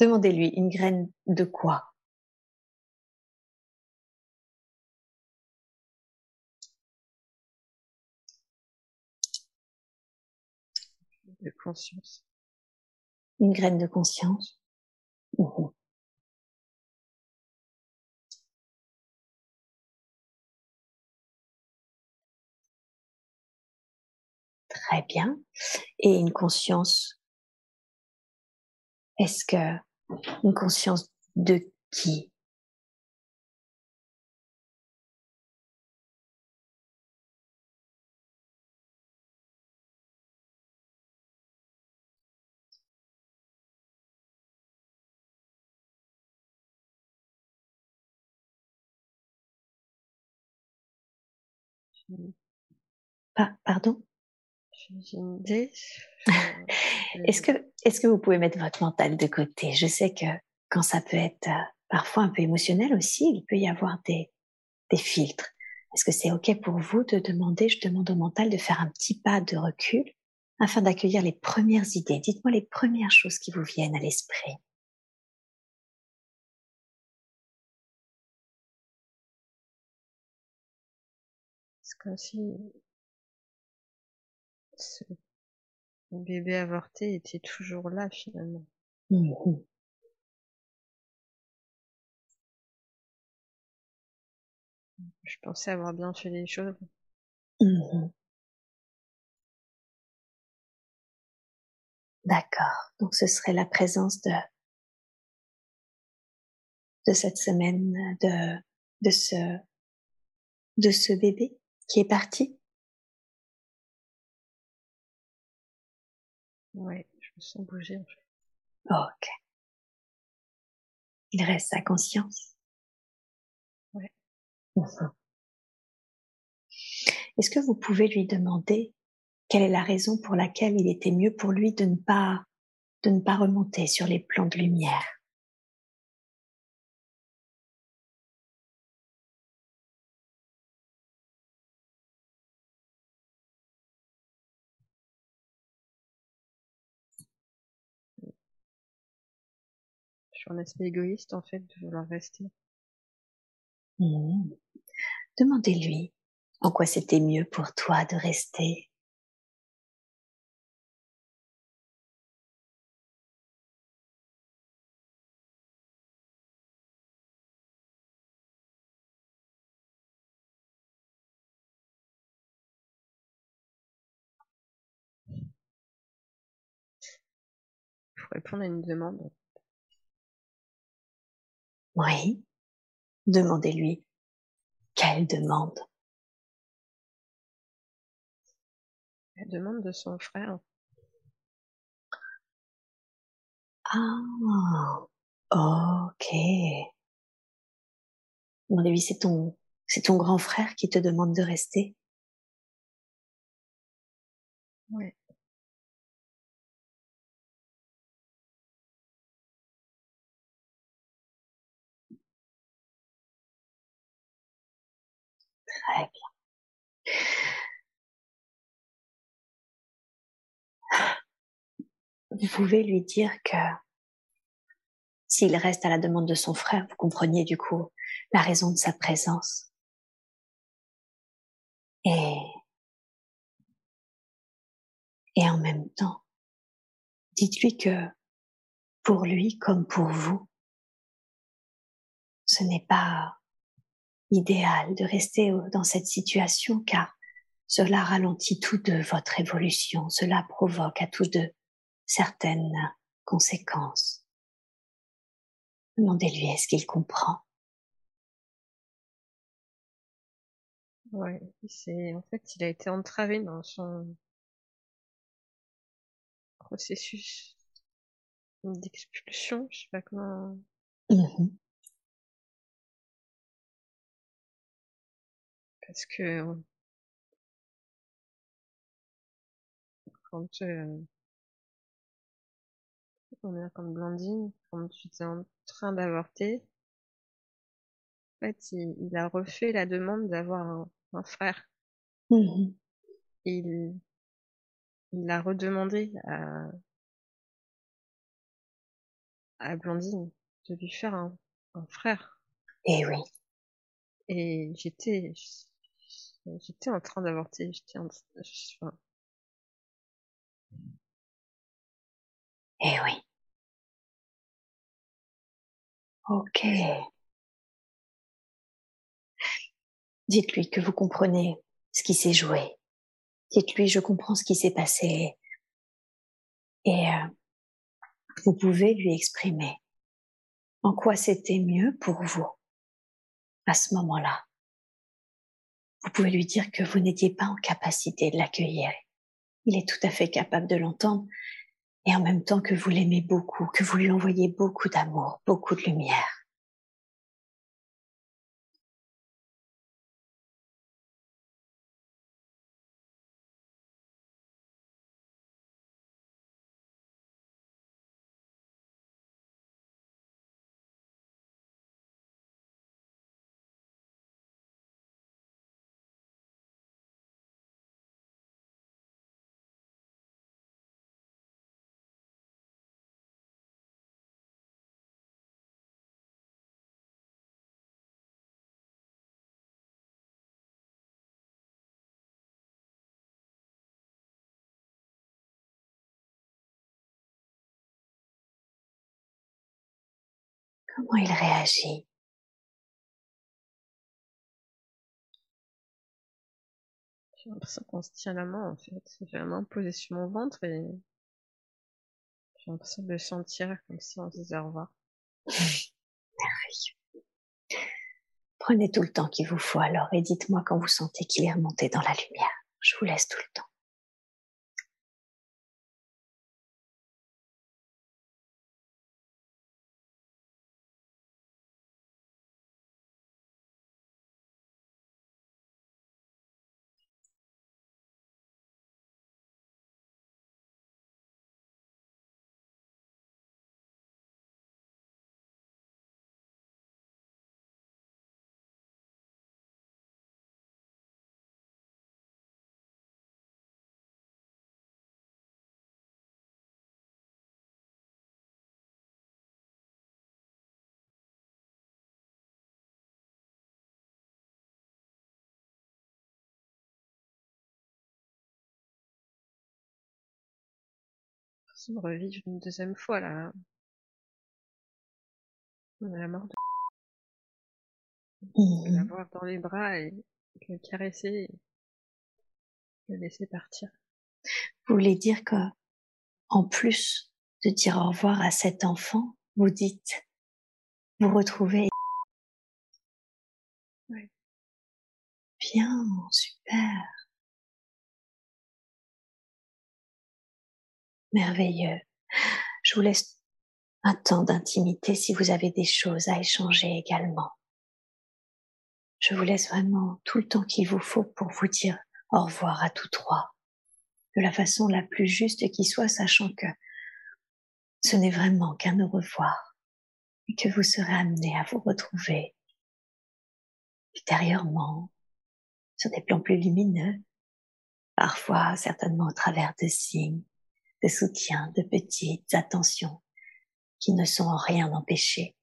Demandez-lui une graine de quoi? De conscience. Une graine de conscience? Mhm. Très bien. Et une conscience, est-ce que une conscience de qui? Pardon? *laughs* est-ce que, est-ce que vous pouvez mettre votre mental de côté? Je sais que quand ça peut être euh, parfois un peu émotionnel aussi, il peut y avoir des, des filtres. Est-ce que c'est OK pour vous de demander, je demande au mental de faire un petit pas de recul afin d'accueillir les premières idées? Dites-moi les premières choses qui vous viennent à l'esprit. C'est comme si ce bébé avorté était toujours là finalement. Mmh Je pensais avoir bien fait les choses. Mmh D'accord. Donc ce serait la présence de de cette semaine de de ce de ce bébé qui est parti? Ouais, je me sens bouger en fait. ok. Il reste sa conscience. Ouais. Est-ce que vous pouvez lui demander quelle est la raison pour laquelle il était mieux pour lui de ne pas de ne pas remonter sur les plans de lumière? Un aspect égoïste en fait de vouloir rester. Mmh. Demandez-lui en quoi c'était mieux pour toi de rester. Pour répondre à une demande, oui. Demandez-lui. Quelle demande La demande de son frère. Ah, ok. Demandez-lui, c'est ton, c'est ton grand frère qui te demande de rester? Oui. Vous pouvez lui dire que s'il reste à la demande de son frère, vous compreniez du coup la raison de sa présence. Et en même temps, dites-lui que pour lui comme pour vous, ce n'est pas idéal de rester dans cette situation car cela ralentit tout de votre évolution, cela provoque à tous deux certaines conséquences. Demandez-lui est-ce qu'il comprend? Ouais, c'est en fait il a été entravé dans son processus d'expulsion, je sais pas comment. Mmh parce que quand euh, on est comme Blandine, quand tu étais en train d'avorter, en fait, il, a refait la demande d'avoir un, frère. Mhm. Il, il a redemandé à, à Blandine de lui faire un, un frère. Eh oui. Et j'étais, j'étais en train d'avorter. J'étais Eh oui. Ok. Dites-lui que vous comprenez ce qui s'est joué. Dites-lui, je comprends ce qui s'est passé. Et euh, vous pouvez lui exprimer en quoi c'était mieux pour vous à ce moment-là. Vous pouvez lui dire que vous n'étiez pas en capacité de l'accueillir. Il est tout à fait capable de l'entendre et en même temps que vous l'aimez beaucoup, que vous lui envoyez beaucoup d'amour, beaucoup de lumière. Comment il réagit J'ai l'impression qu'on se tient la main en fait. J'ai la main posée sur mon ventre et j'ai l'impression de le sentir comme si on se disait au revoir. Prenez tout le temps qu'il vous faut alors et dites-moi quand vous sentez qu'il est remonté dans la lumière. Je vous laisse tout le temps. L'impression de revivre une deuxième fois la, la mort de Mhm. l'avoir dans les bras et le caresser et le laisser partir. Vous voulez dire que, en plus de dire au revoir à cet enfant, vous dites, vous retrouvez. Bien, super. Merveilleux. Je vous laisse un temps d'intimité si vous avez des choses à échanger également. Je vous laisse vraiment tout le temps qu'il vous faut pour vous dire au revoir à tous trois, de la façon la plus juste qui soit, sachant que ce n'est vraiment qu'un au revoir et que vous serez amené à vous retrouver ultérieurement sur des plans plus lumineux, parfois certainement au travers de signes, de soutien, de petites attentions qui ne sont en rien empêchées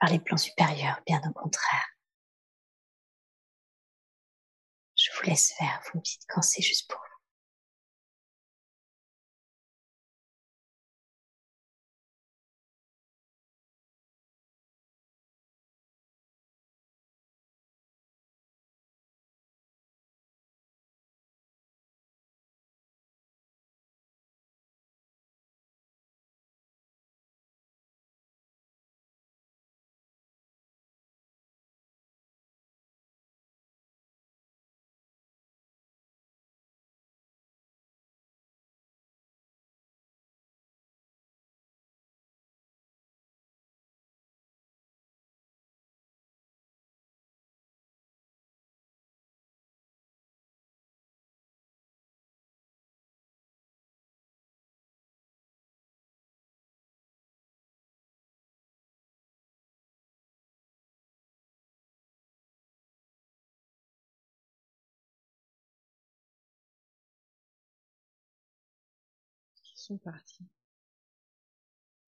par les plans supérieurs, bien au contraire. Je vous laisse faire, vous me dites quand c'est juste pour vous. Sont partis.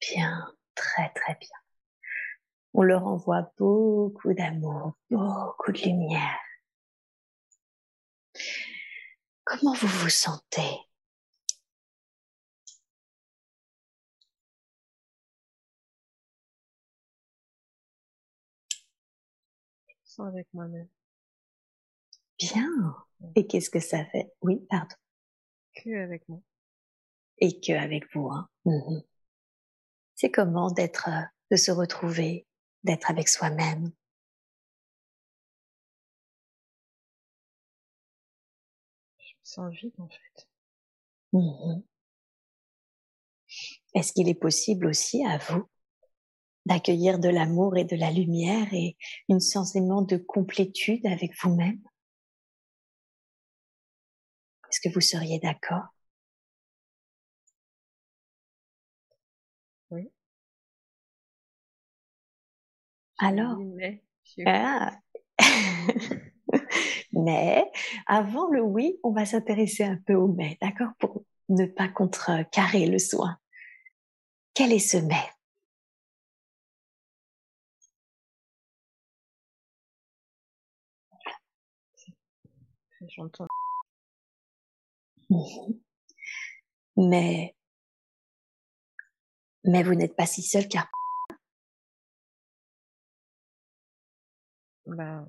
Bien, très très bien. On leur envoie beaucoup d'amour, beaucoup de lumière. Comment vous vous sentez? Sans avec moi-même. Bien. Et qu'est-ce que ça fait? Oui, pardon. Que avec moi. Et que avec vous. Hein. Mhm. C'est comment d'être, euh, de se retrouver, d'être avec soi-même? Je me sens vide en fait. Mhm. Est-ce qu'il est possible aussi à vous d'accueillir de l'amour et de la lumière et une sentiment de complétude avec vous-même? Est-ce que vous seriez d'accord? Alors mais, ah. *laughs* mais avant le oui, on va s'intéresser un peu au mais, d'accord Pour ne pas contrecarrer le soin. Quel est ce mais? J'entends. Mais, mais vous n'êtes pas si seul car. Bah.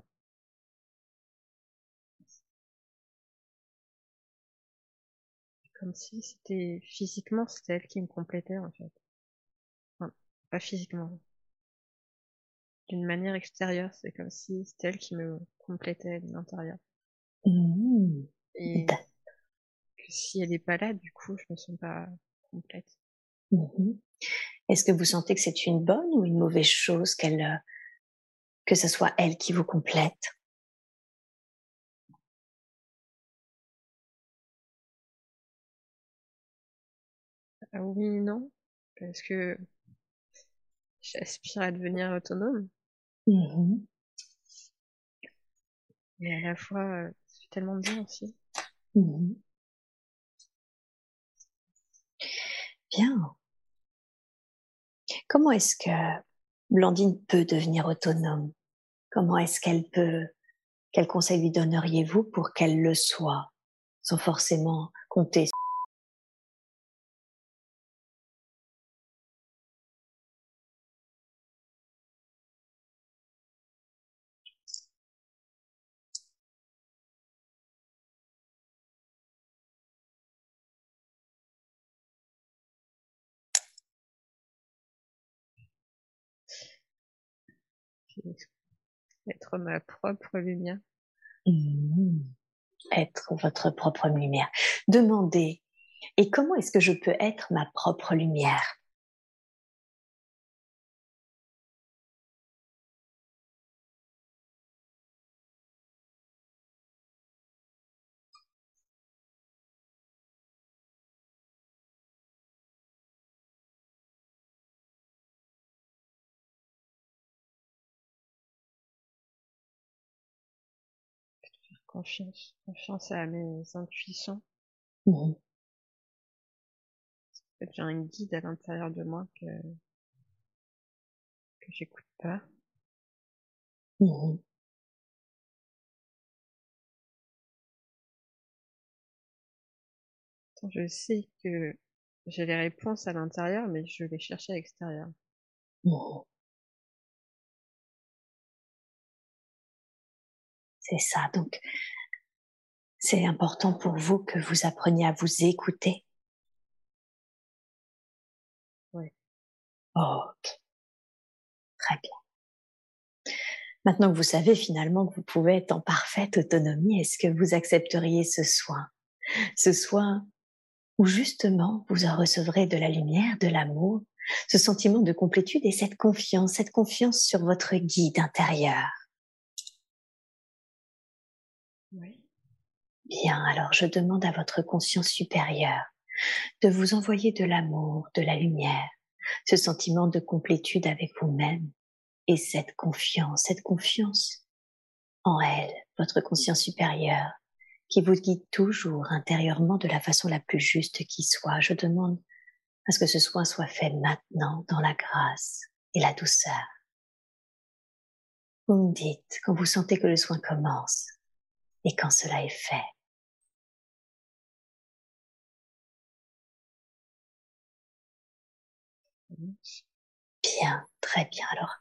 Comme si c'était physiquement, c'était elle qui me complétait en fait. Enfin, pas physiquement. D'une manière extérieure, c'est comme si c'était elle qui me complétait de l'intérieur. Mmh. Et que si elle n'est pas là, du coup, je me sens pas complète. Mmh Est-ce que vous sentez que c'est une bonne ou une mauvaise chose qu'elle, euh, que ce soit elle qui vous complète ah oui, non, parce que j'aspire à devenir autonome. Mmh Mais à la fois, euh, c'est tellement bien aussi. Mmh Bien. Comment est-ce que Blandine peut devenir autonome. Comment est-ce qu'elle peut Quel conseil lui donneriez-vous pour qu'elle le soit, sans forcément compter Être ma propre lumière. Mmh. Être votre propre lumière. Demandez, et comment est-ce que je peux être ma propre lumière? Confiance, confiance à mes intuitions. Mmh. J'ai un guide à l'intérieur de moi que que j'écoute pas. Mmh. Je sais que j'ai les réponses à l'intérieur, mais je les cherche à l'extérieur. Mmh. C'est ça. Donc, c'est important pour vous que vous appreniez à vous écouter. Oui. ok. Très bien. Maintenant que vous savez finalement que vous pouvez être en parfaite autonomie, est-ce que vous accepteriez ce soin? Ce soin où justement vous en recevrez de la lumière, de l'amour, ce sentiment de complétude et cette confiance, cette confiance sur votre guide intérieur. Bien, alors je demande à votre conscience supérieure de vous envoyer de l'amour, de la lumière, ce sentiment de complétude avec vous-même et cette confiance, cette confiance en elle, votre conscience supérieure, qui vous guide toujours intérieurement de la façon la plus juste qui soit. Je demande à ce que ce soin soit fait maintenant dans la grâce et la douceur. Vous me dites quand vous sentez que le soin commence et quand cela est fait. Bien, très bien. Alors,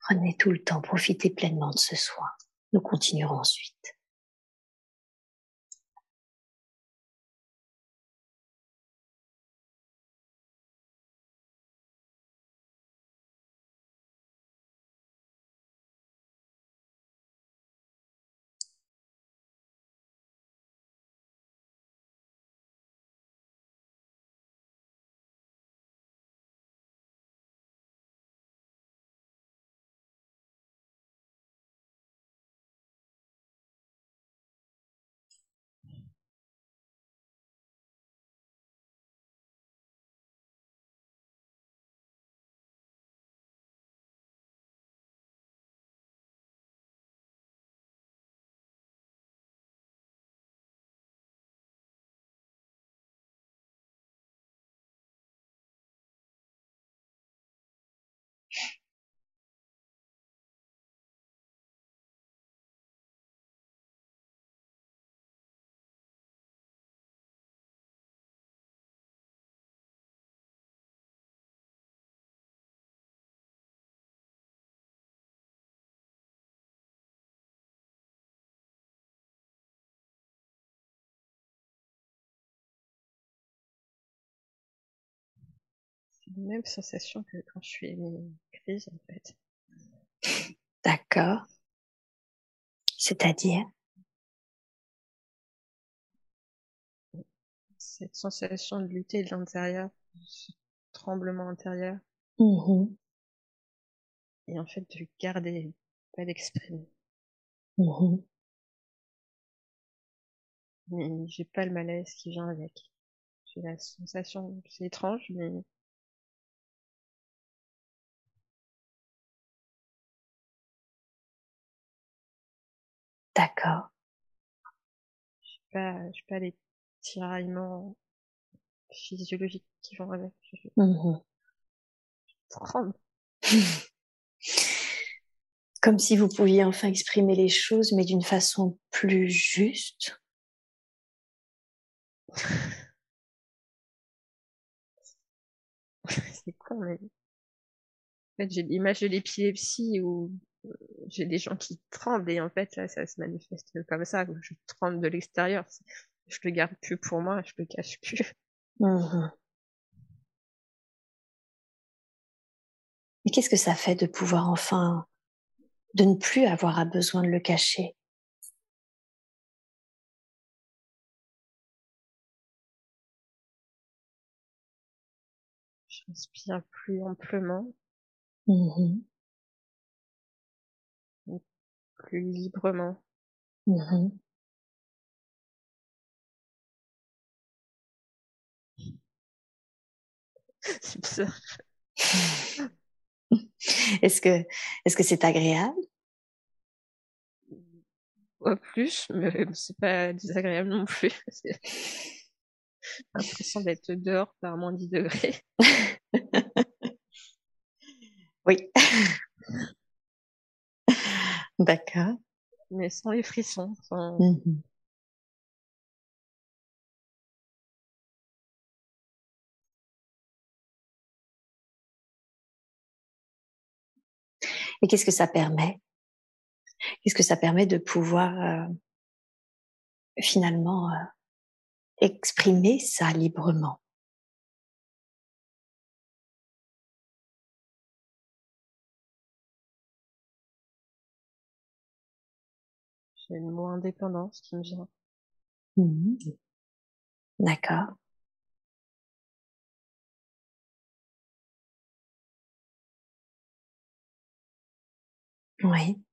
prenez tout le temps, profitez pleinement de ce soin. Nous continuerons ensuite. Même sensation que quand je suis en crise, en fait. D'accord. C'est-à-dire? Cette sensation de lutter de l'intérieur, ce tremblement intérieur. Mmh Et en fait, de garder, pas d'exprimer. Mmh Mais j'ai pas le malaise qui vient avec. J'ai la sensation, c'est étrange, mais D'accord. j'ai pas, j'ai pas les tiraillements physiologiques qui vont avec. Je Mmh. *laughs* Comme si vous pouviez enfin exprimer les choses, mais d'une façon plus juste. *laughs* c'est con, mais? En fait, j'ai l'image de l'épilepsie où j'ai des gens qui tremblent et en fait, là, ça se manifeste comme ça. Je tremble de l'extérieur. Je le garde plus pour moi, je le cache plus. Mmh Mais qu'est-ce que ça fait de pouvoir enfin, de ne plus avoir à besoin de le cacher? Je respire plus amplement, Mmh plus librement. Mmh *laughs* C'est bizarre. *laughs* Est-ce que, est-ce que c'est agréable? Pas plus, mais c'est pas désagréable non plus. *laughs* C'est l'impression d'être dehors par moins 10 degrés. Oui. D'accord. Mais sans les frissons, sans... Mmh Et qu'est-ce que ça permet? Qu'est-ce que ça permet de pouvoir euh, finalement euh, exprimer ça librement? J'ai le mot indépendance qui me vient. Mmh D'accord. Oui.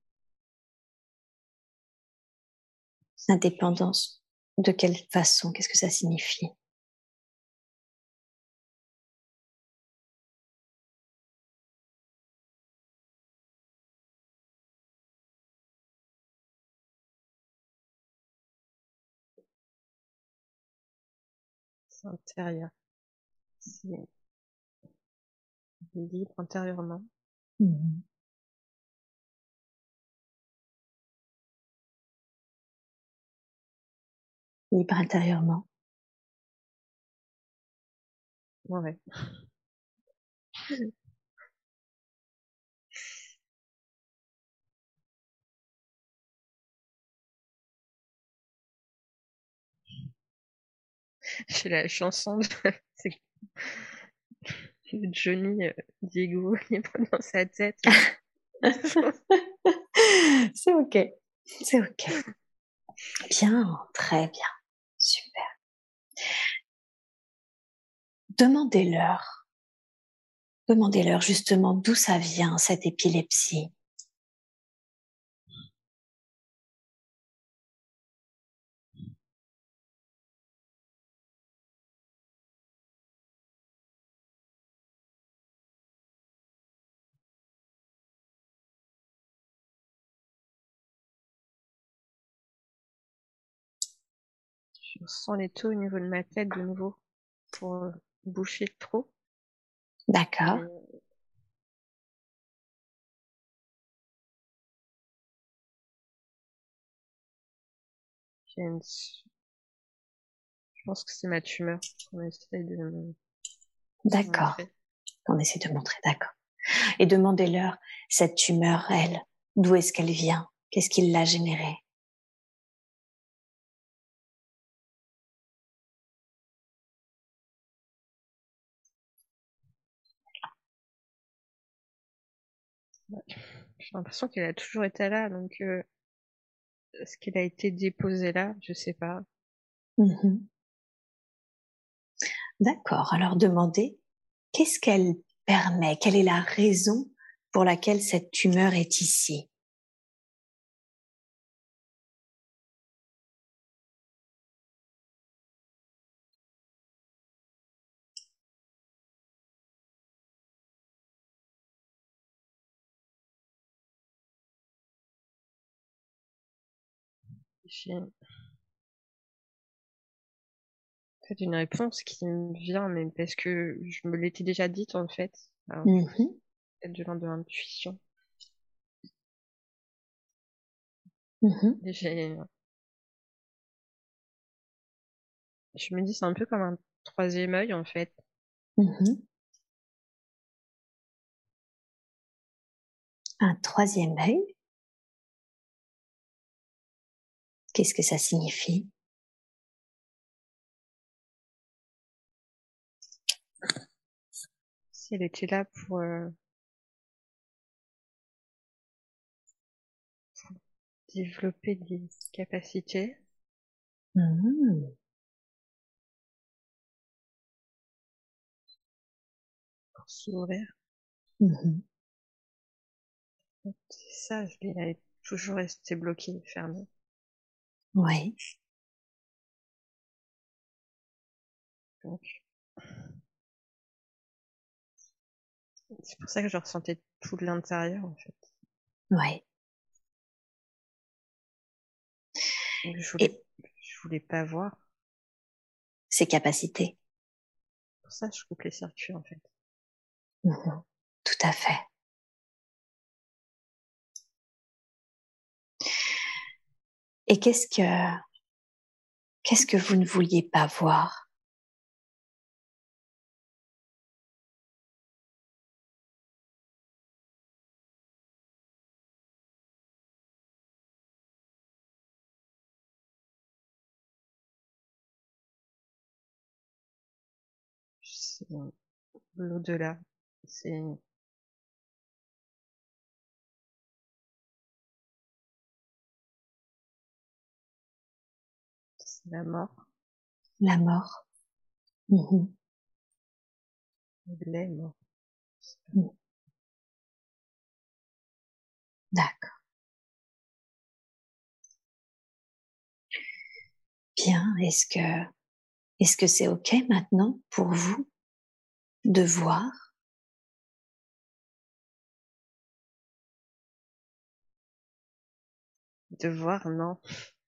Indépendance. De quelle façon? Qu'est-ce que ça signifie? C'est intérieur. C'est libre intérieurement. Mhm. Libre intérieurement. Ouais. *laughs* J'ai la chanson de *laughs* Johnny euh, Diego *laughs* dans sa tête. C'est ok. C'est ok. Bien, très bien. Super. Demandez-leur. Demandez-leur justement d'où ça vient, cette épilepsie. Je sens les taux au niveau de ma tête de nouveau pour euh, boucher trop. D'accord. J'ai une... Je pense que c'est ma tumeur essaie de D'accord. On essaie de montrer, d'accord. Et demandez-leur, cette tumeur, elle, d'où est-ce qu'elle vient? Qu'est-ce qui l'a générée? J'ai l'impression qu'elle a toujours été là, donc euh, est-ce qu'elle a été déposée là? Je sais pas. Mhm. D'accord. Alors demandez, qu'est-ce qu'elle permet? Quelle est la raison pour laquelle cette tumeur est ici? Fait une réponse qui me vient, mais parce que je me l'étais déjà dite en fait. Alors, coup, Mhm. c'est peut-être de l'ordre de l'intuition. Mhm. Je me dis c'est un peu comme un troisième œil en fait. Mhm. Un troisième œil? Qu'est-ce que ça signifie? Si elle était là pour, euh, pour développer des capacités, Mhm. pour s'ouvrir. C'est ça, je l'ai- toujours restée bloquée, fermée. Oui. Donc, c'est pour ça que je ressentais tout de l'intérieur en fait. Donc, je voulais, Et je voulais pas voir. ses capacités. Pour ça, je coupe les circuits en fait. Mhm. Tout à fait. Et qu'est-ce que qu'est-ce que vous ne vouliez pas voir? L'au-delà. C'est la mort. La mort. Mhm. Les morts. D'accord. Bien. Est-ce que est-ce que c'est ok maintenant pour vous de voir? De voir, non.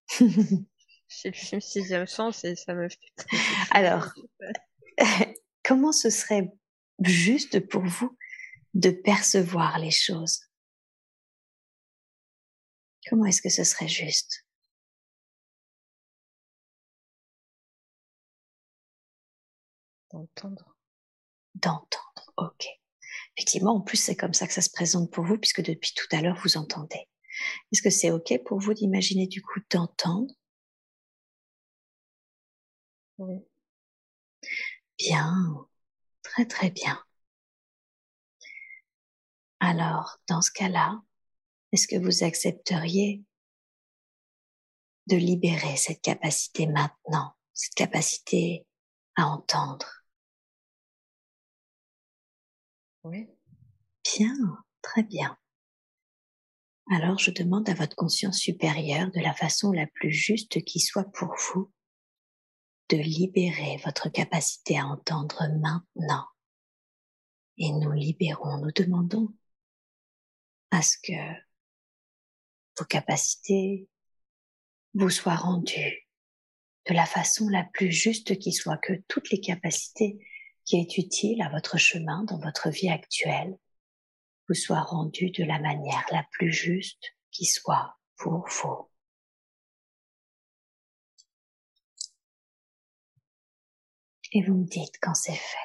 *laughs* J'ai le film Sixième Sens et ça me fait *laughs* Alors, *laughs* comment ce serait juste pour vous de percevoir les choses? Comment est-ce que ce serait juste? D'entendre. D'entendre, ok. Effectivement, en plus, c'est comme ça que ça se présente pour vous, puisque depuis tout à l'heure, vous entendez. Est-ce que c'est ok pour vous d'imaginer du coup d'entendre Oui. Bien, très très bien. Alors, dans ce cas-là, est-ce que vous accepteriez de libérer cette capacité maintenant, cette capacité à entendre? Oui. Bien, très bien. Alors je demande à votre conscience supérieure, de la façon la plus juste qui soit pour vous, de libérer votre capacité à entendre maintenant. Et nous libérons, nous demandons à ce que vos capacités vous soient rendues de la façon la plus juste qui soit, que toutes les capacités qui est utile à votre chemin dans votre vie actuelle vous soient rendues de la manière la plus juste qui soit pour vous. Et vous me dites quand c'est fait.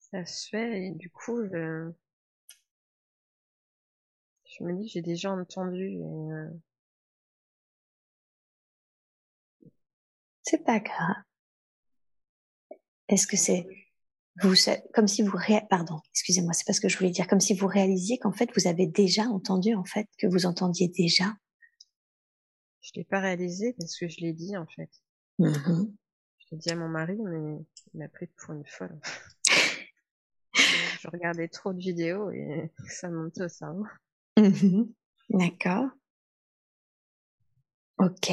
Ça se fait et du coup, je me dis j'ai déjà entendu. Euh, C'est pas grave. Est-ce que c'est vous comme si vous ré... pardon, excusez-moi, c'est pas ce que je voulais dire, comme si vous réalisiez qu'en fait vous avez déjà entendu en fait que vous entendiez déjà? Je l'ai pas réalisé parce que je l'ai dit en fait. Mmh Je l'ai dit à mon mari, mais il m'a pris pour une folle. *laughs* je regardais trop de vidéos et *laughs* ça montait au cerveau. Mmh D'accord. Ok.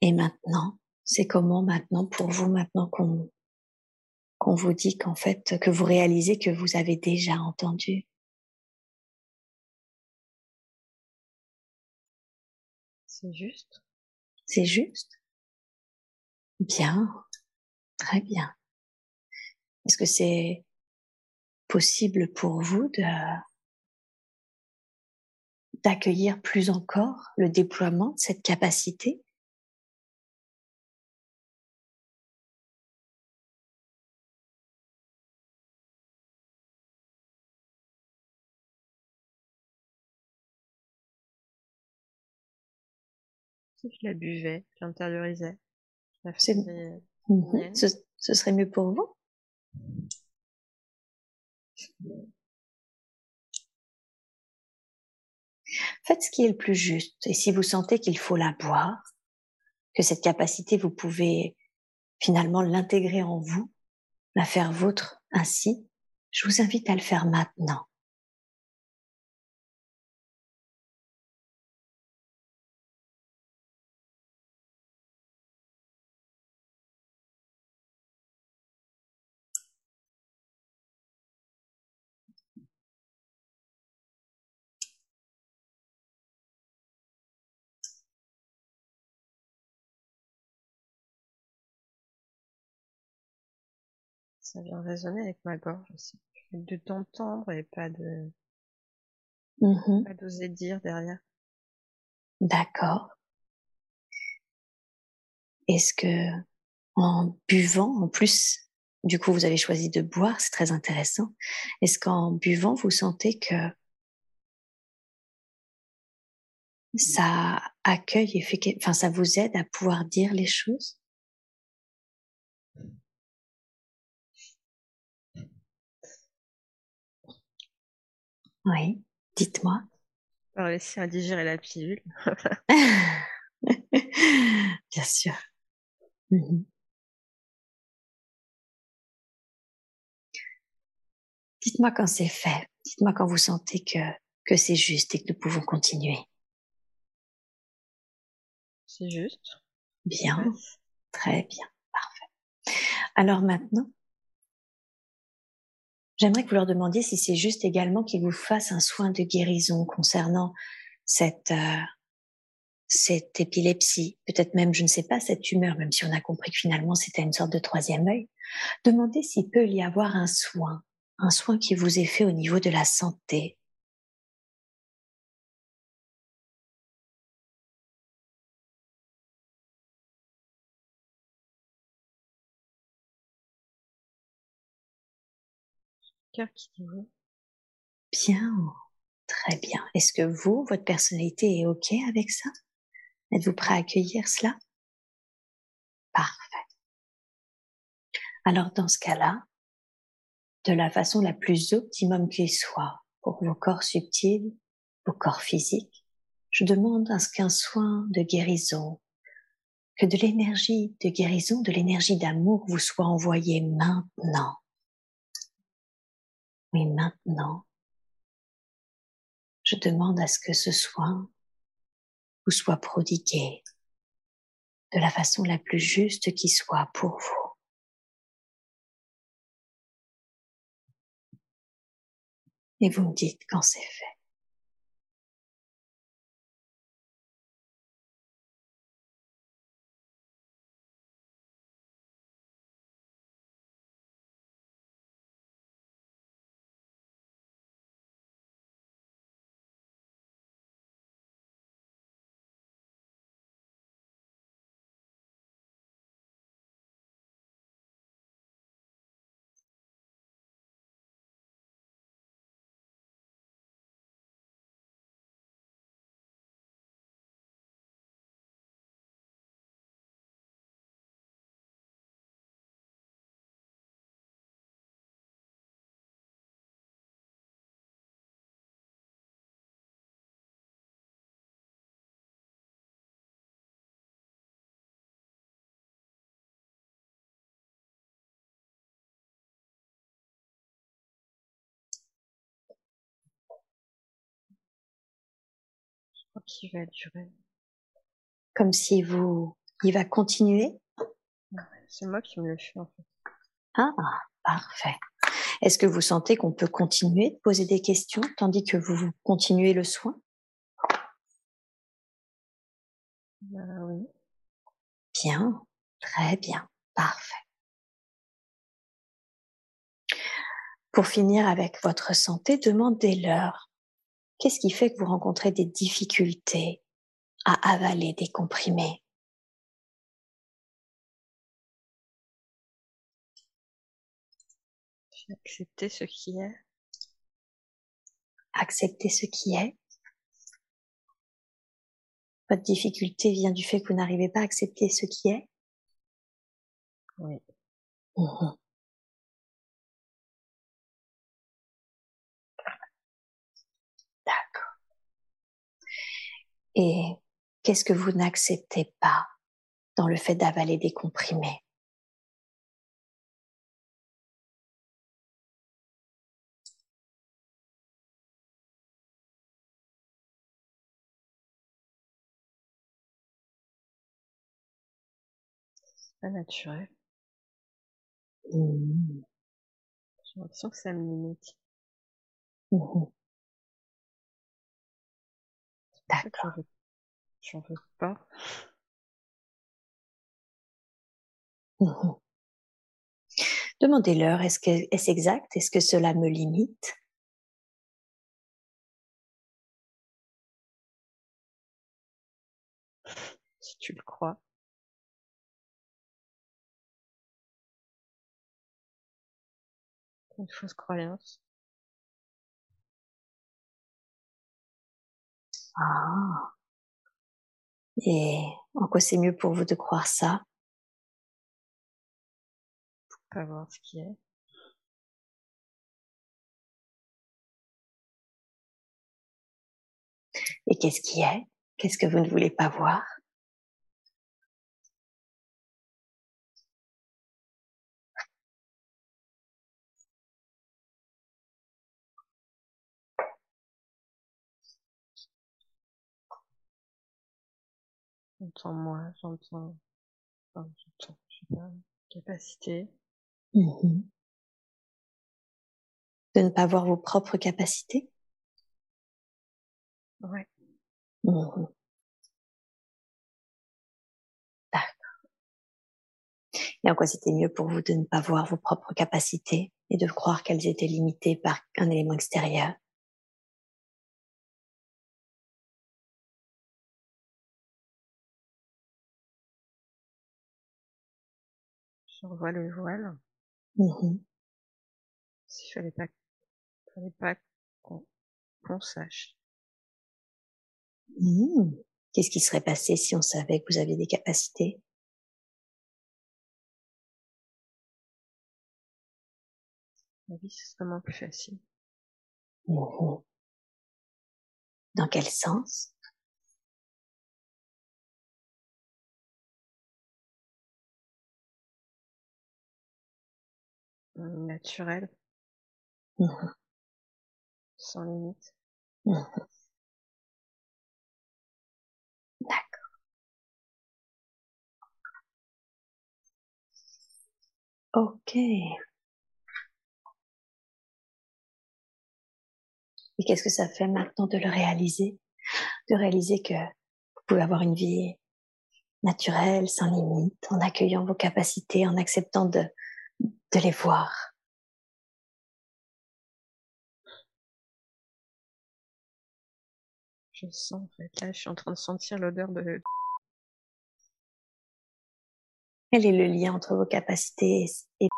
Et maintenant, c'est comment maintenant pour vous, maintenant qu'on qu'on vous dit qu'en fait, que vous réalisez que vous avez déjà entendu? C'est juste. C'est juste? Bien. Très bien. Est-ce que c'est possible pour vous de d'accueillir plus encore le déploiement de cette capacité? Si je la buvais, j'intériorisais. C'est mmh ce, ce serait mieux pour vous? Faites ce qui est le plus juste. Et si vous sentez qu'il faut la boire, que cette capacité, vous pouvez finalement l'intégrer en vous, la faire vôtre ainsi, je vous invite à le faire maintenant. Ça vient résonner avec ma gorge aussi. De t'entendre et pas de mmh pas d'oser dire derrière. D'accord. Est-ce que en buvant, en plus, du coup vous avez choisi de boire, c'est très intéressant. Est-ce qu'en buvant vous sentez que ça accueille et fait, enfin ça vous aide à pouvoir dire les choses? Oui, dites-moi. Réussir à digérer la pilule. *laughs* Bien sûr. Mmh Dites-moi quand c'est fait. Dites-moi quand vous sentez que, que c'est juste et que nous pouvons continuer. C'est juste. Bien. Très bien. Parfait. Alors maintenant, j'aimerais que vous leur demandiez si c'est juste également qu'ils vous fassent un soin de guérison concernant cette, euh, cette épilepsie, peut-être même, je ne sais pas, cette tumeur, même si on a compris que finalement c'était une sorte de troisième œil. Demandez s'il peut y avoir un soin, un soin qui vous est fait au niveau de la santé, Bien, très bien. Est-ce que vous, votre personnalité est OK avec ça? Êtes-vous prêt à accueillir cela? Parfait. Alors dans ce cas-là, de la façon la plus optimum qui soit pour vos corps subtils, vos corps physiques, je demande à ce qu'un soin de guérison, que de l'énergie de guérison, de l'énergie d'amour vous soit envoyée maintenant mais maintenant, je demande à ce que ce soin vous soit prodigué de la façon la plus juste qui soit pour vous. Et vous me dites quand c'est fait. Qui va durer. Comme si vous, il va continuer. C'est moi qui me le fais en fait. Ah, parfait. Est-ce que vous sentez qu'on peut continuer de poser des questions tandis que vous continuez le soin? Bah, Oui. Bien, très bien, parfait. Pour finir avec votre santé, demandez-leur Qu'est-ce qui fait que vous rencontrez des difficultés à avaler des comprimés? Accepter ce qui est. Accepter ce qui est. Votre difficulté vient du fait que vous n'arrivez pas à accepter ce qui est? Oui. Mmh Et qu'est-ce que vous n'acceptez pas dans le fait d'avaler des comprimés? C'est pas naturel. Mmh. J'ai l'impression que ça me limite. Mmh D'accord. J'en veux, pas. Mmh Demandez-leur, est-ce que est-ce exact? Est-ce que cela me limite? Si tu le crois. Une fausse croyance. Ah. Et en quoi c'est mieux pour vous de croire ça? Pour pas voir ce qui est. Et qu'est-ce qui est Qu'est-ce que vous ne voulez pas voir? J'entends moi, j'entends, enfin, j'entends, je sais pas, capacité. Mhm. De ne pas voir vos propres capacités Ouais. D'accord. Et en quoi c'était mieux pour vous de ne pas voir vos propres capacités et de croire qu'elles étaient limitées par un élément extérieur? Je revois le voile. Mhm. S'il fallait pas, fallait pas qu'on sache. Mhm. Qu'est-ce qui serait passé si on savait que vous aviez des capacités? La vie, ce serait moins plus facile. Mhm. Dans quel sens? Naturel, Mhm. sans limite. Mhm. D'accord. Ok. Et qu'est-ce que ça fait maintenant de le réaliser? De réaliser que vous pouvez avoir une vie naturelle, sans limite, en accueillant vos capacités, en acceptant de, de les voir. Je sens, en fait. Là, je suis en train de sentir l'odeur de... Quel est le lien entre vos capacités et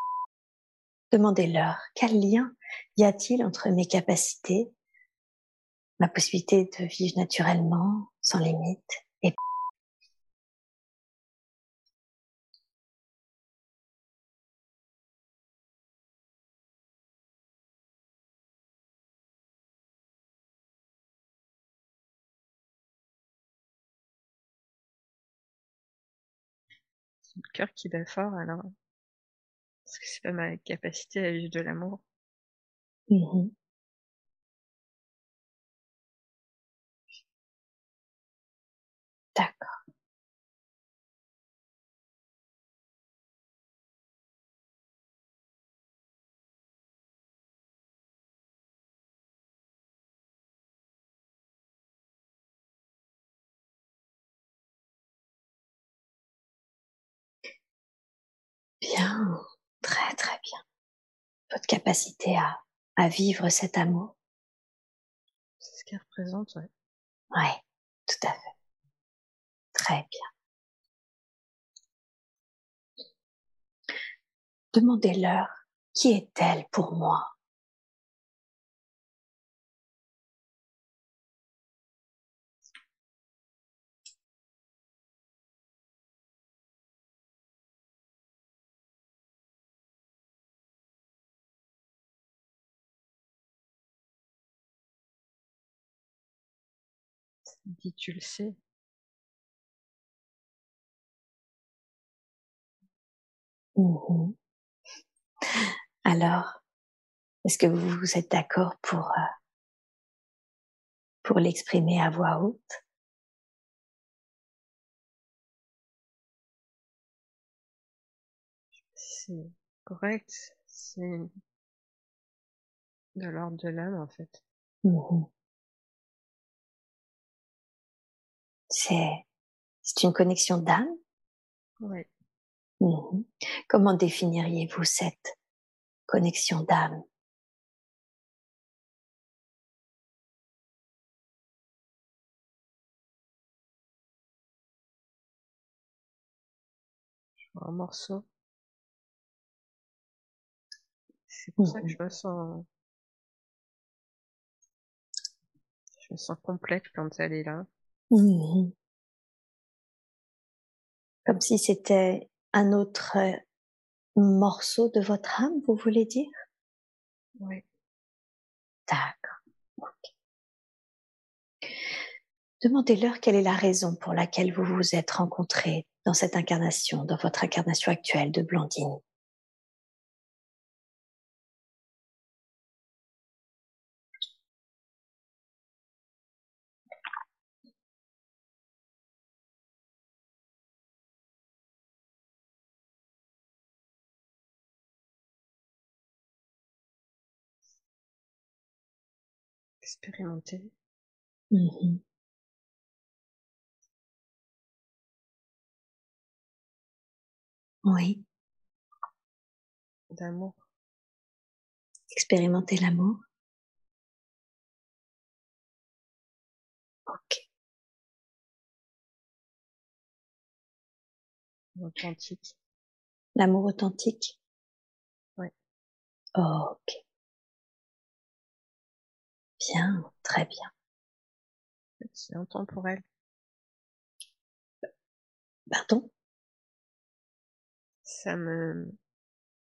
demandez-leur quel lien y a-t-il entre mes capacités, ma possibilité de vivre naturellement, sans limite, et le cœur qui bat fort, alors. Parce que c'est pas ma capacité à vivre de l'amour. Mhm. D'accord. Bien, très très bien. Votre capacité à, à vivre cet amour. C'est ce qu'elle représente, ouais. Ouais, tout à fait. Très bien. Demandez-leur qui est-elle pour moi? Dis, tu le sais. Mhm. Alors, est-ce que vous, êtes d'accord pour, euh, pour l'exprimer à voix haute? C'est correct. C'est de l'ordre de l'âme, en fait. Mhm. C'est c'est une connexion d'âme Ouais. Mhm. Comment définiriez-vous cette connexion d'âme? Un morceau. C'est pour ça que Mhm. je me sens... Je me sens complète quand elle est là. Mhm. Comme si c'était un autre euh, morceau de votre âme, vous voulez dire? Ouais. D'accord. Ok. Demandez-leur quelle est la raison pour laquelle vous vous êtes rencontrés dans cette incarnation, dans votre incarnation actuelle de Blandine. Expérimenter. Mhm. Oui, D'amour. expérimenter l'amour. Ok, Authentique. l'amour authentique. Ouais. Ok. Bien, très bien. C'est intemporel. Pardon? Ça me,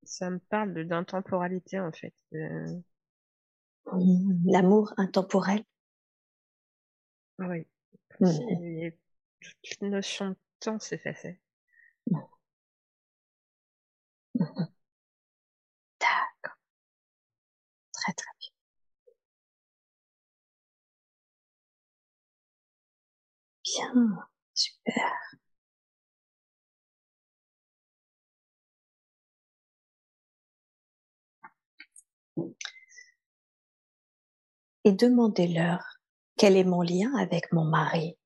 ça me parle d'intemporalité, en fait. Mhm. L'amour intemporel? Oui. C'est- Toute notion de temps s'effaçait. D'accord. Très très bien. Bien, super. Et demandez-leur quel est mon lien avec mon mari.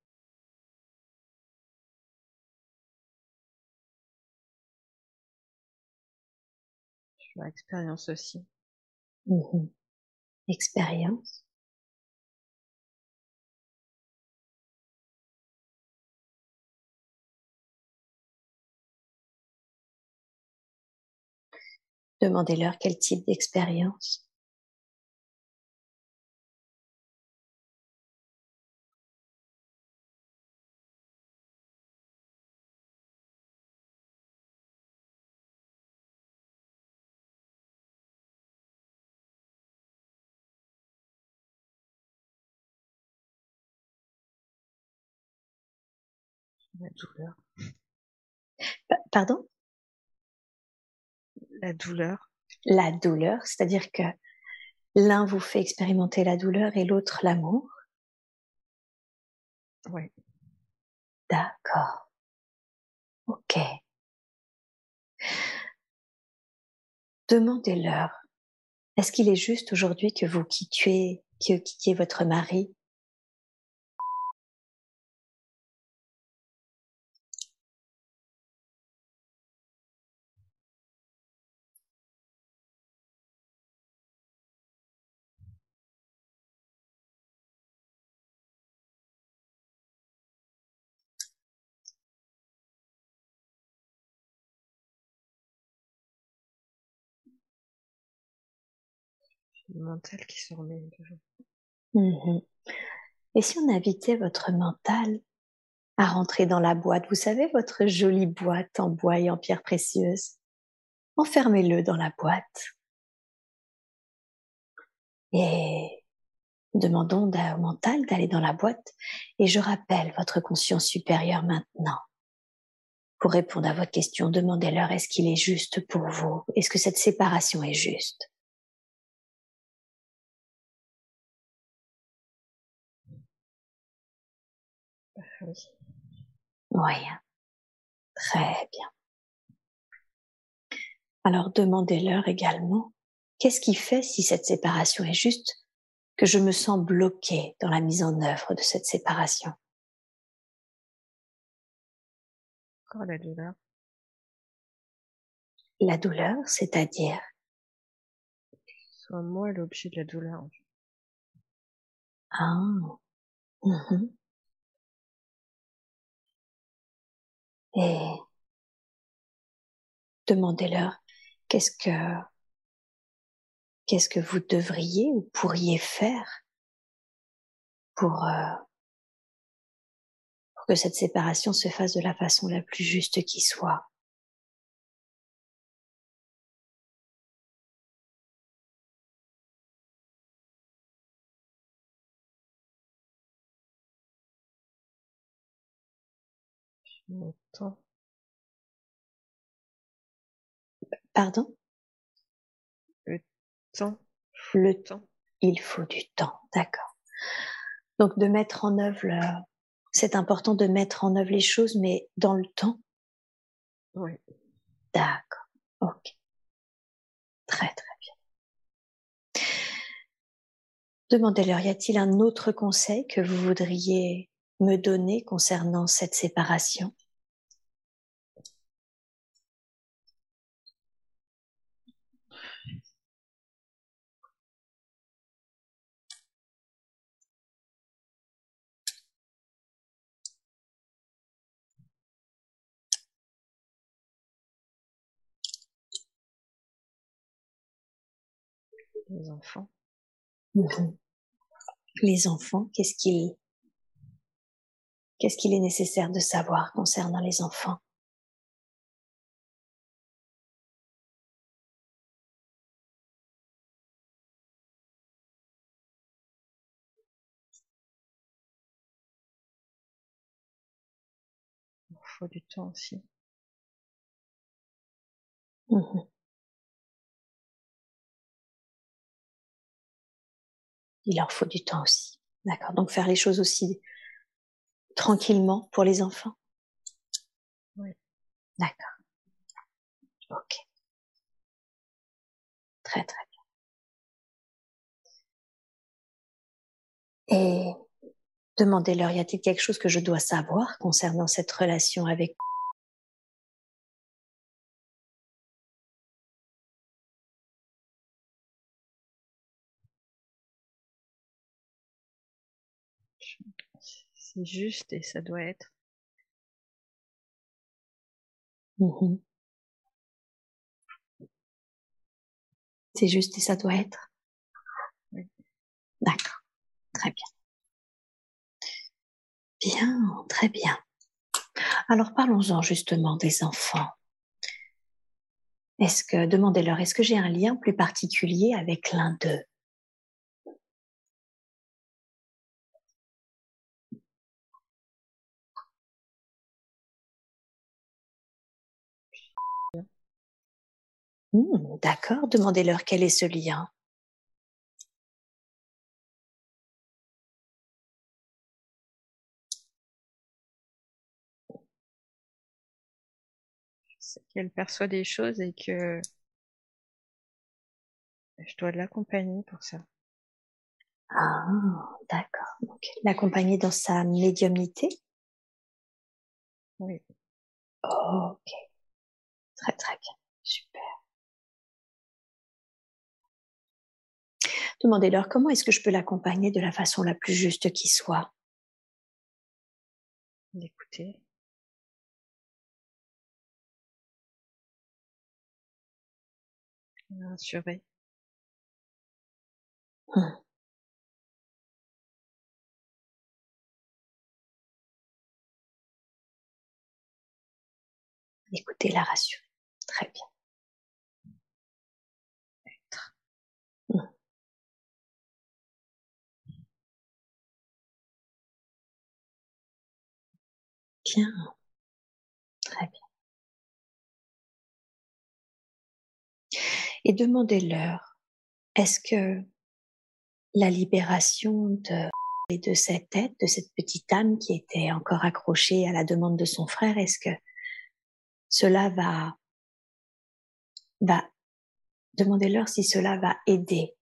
Expérience aussi. Mhm. Expérience. Demandez-leur quel type d'expérience. La douleur. Pa- Pardon? La douleur. La douleur, c'est-à-dire que l'un vous fait expérimenter la douleur et l'autre l'amour. Oui. D'accord. Ok. Demandez-leur, est-ce qu'il est juste aujourd'hui que vous quittiez, que quittiez votre mari Le mental qui se remet toujours. Mhm. Et si on invitait votre mental à rentrer dans la boîte, vous savez, votre jolie boîte en bois et en pierres précieuses Enfermez-le dans la boîte. Et demandons au mental d'aller dans la boîte et je rappelle votre conscience supérieure maintenant. Pour répondre à votre question, demandez-leur est-ce qu'il est juste pour vous? Est-ce que cette séparation est juste? Oui. Oui. Très bien. Alors demandez-leur également qu'est-ce qui fait si cette séparation est juste que je me sens bloquée dans la mise en œuvre de cette séparation? Encore la douleur. La douleur, c'est-à-dire? Soit moi l'objet de la douleur. ah, mhm. Et demandez-leur qu'est-ce que qu'est-ce que vous devriez ou pourriez faire pour, euh, pour que cette séparation se fasse de la façon la plus juste qui soit? Pardon? Temps. Le Temps. il faut du temps, d'accord. Donc de mettre en œuvre, le- c'est important de mettre en œuvre les choses, mais dans le temps? Oui. D'accord. Ok. Très très bien. Demandez-leur, y a-t-il un autre conseil que vous voudriez me donner concernant cette séparation Les enfants. Mhm. Les enfants, qu'est-ce qu'il qu'est-ce qu'il est nécessaire de savoir concernant les enfants? Il faut du temps aussi. Mhm. Il leur faut du temps aussi. D'accord. Donc faire les choses aussi tranquillement pour les enfants. Oui. D'accord. Ok. Très très bien. Et demandez-leur, y a-t-il quelque chose que je dois savoir concernant cette relation avec C'est juste et ça doit être. Mhm. C'est juste et ça doit être. Oui. D'accord. Très bien. Bien, très bien. Alors parlons-en justement des enfants. Est-ce que, demandez-leur, est-ce que j'ai un lien plus particulier avec l'un d'eux? Hmm, D'accord, demandez-leur quel est ce lien. C'est qu'elle perçoit des choses et que je dois l'accompagner pour ça. Ah, d'accord. L'accompagner dans sa médiumnité? Oui. ok. Très très bien. Demandez-leur comment est-ce que je peux l'accompagner de la façon la plus juste qui soit? D'écouter. Rassurer. Hmm. Écoutez, la rassurer. Très bien. Bien. Très bien. Et demandez-leur, est-ce que la libération de, de cette tête, de cette petite âme qui était encore accrochée à la demande de son frère, est-ce que cela va, va, demandez-leur si cela va aider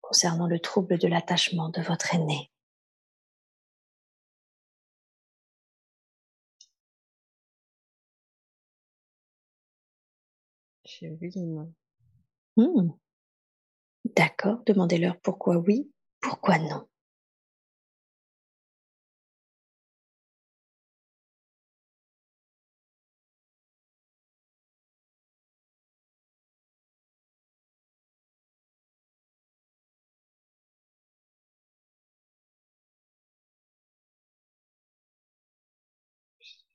concernant le trouble de l'attachement de votre aîné? Oui et non. Hmm. D'accord, demandez-leur pourquoi oui, pourquoi non.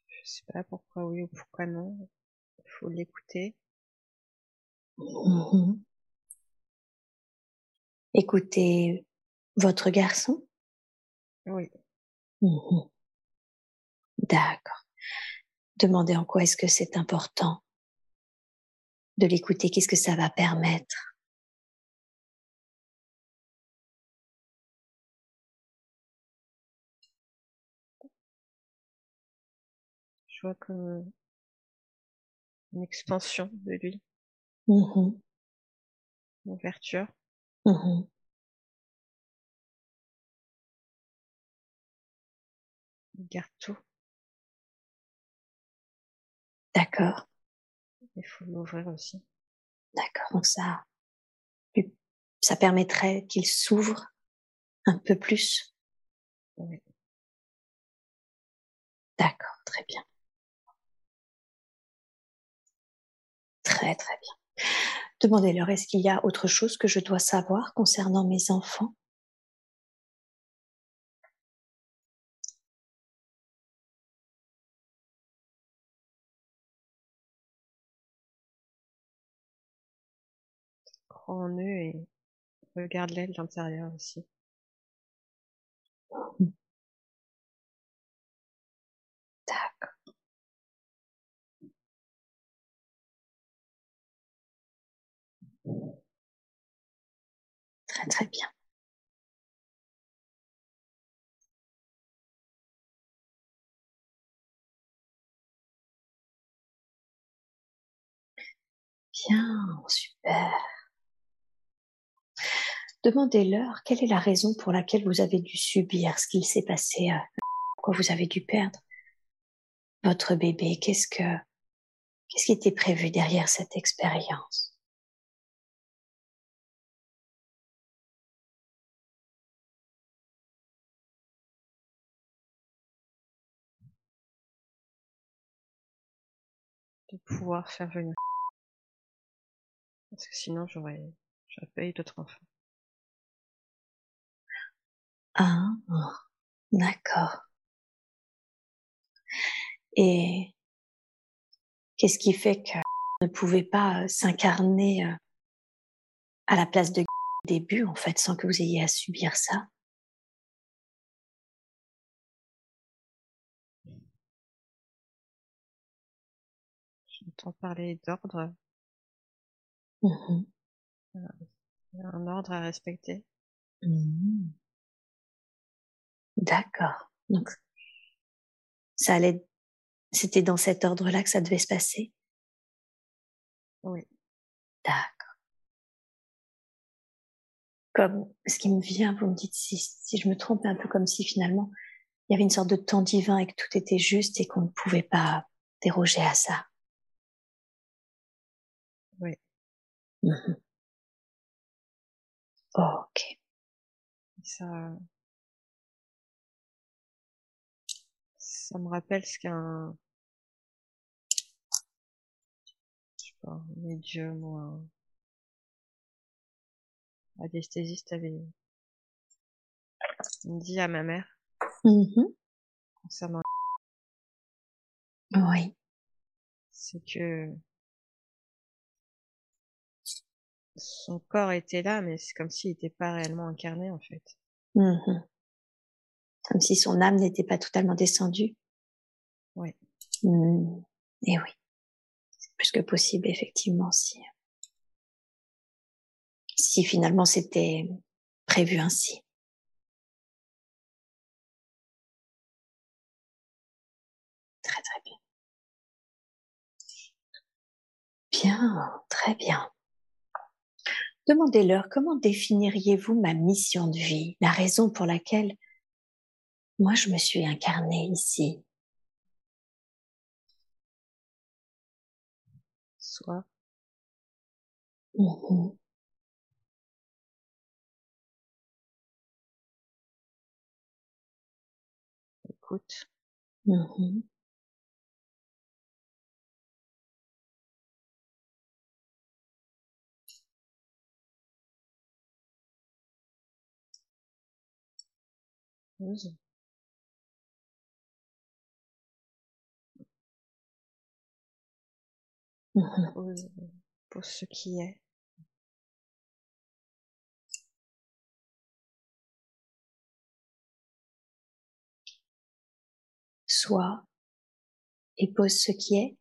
Je sais pas pourquoi oui ou pourquoi non. Il faut l'écouter. Mhm. Écoutez votre garçon? Oui. Mhm. D'accord. Demandez en quoi est-ce que c'est important de l'écouter, qu'est-ce que ça va permettre? Je vois comme une expansion de lui, Mmh. L'ouverture. Mmh. Regarde tout. D'accord. Il faut l'ouvrir aussi. D'accord, donc ça, ça permettrait qu'il s'ouvre un peu plus. D'accord, très bien. Très très bien. Demandez-leur, est-ce qu'il y a autre chose que je dois savoir concernant mes enfants? Crois en eux et regarde-les de l'intérieur aussi. D'accord. Très très bien. Bien, super. Demandez-leur quelle est la raison pour laquelle vous avez dû subir ce qu'il s'est passé, euh, pourquoi vous avez dû perdre votre bébé. Qu'est-ce que, qu'est-ce qui était prévu derrière cette expérience? Pouvoir faire venir. Parce que sinon, j'aurais, j'aurais d'autres enfants. Ah, d'accord. Et qu'est-ce qui fait que ne pouvait pas euh, s'incarner euh, à la place de début, en fait, sans que vous ayez à subir ça? Parler d'ordre. Mmh Il y a un ordre à respecter. Mmh. D'accord. Donc, ça allait, c'était dans cet ordre-là que ça devait se passer? Oui. D'accord. Comme, ce qui me vient, vous me dites si, si je me trompe, un peu comme si finalement, il y avait une sorte de temps divin et que tout était juste et qu'on ne pouvait pas déroger à ça. Mmh Ok. Ça, ça me rappelle ce qu'un, je sais pas, un médium ou un anesthésiste avait dit à ma mère Mmh concernant Oui. c'est que son corps était là, mais c'est comme s'il n'était pas réellement incarné en fait. Mmh Comme si son âme n'était pas totalement descendue. Oui. Mmh. Et oui. C'est plus que possible, effectivement, si, si finalement c'était prévu ainsi. Très très bien. Bien, très bien. Demandez-leur comment définiriez-vous ma mission de vie, la raison pour laquelle moi je me suis incarnée ici? Soit Mmh écoute, Mmh Mmh *laughs* pose ce qui est. Sois et pose ce qui est.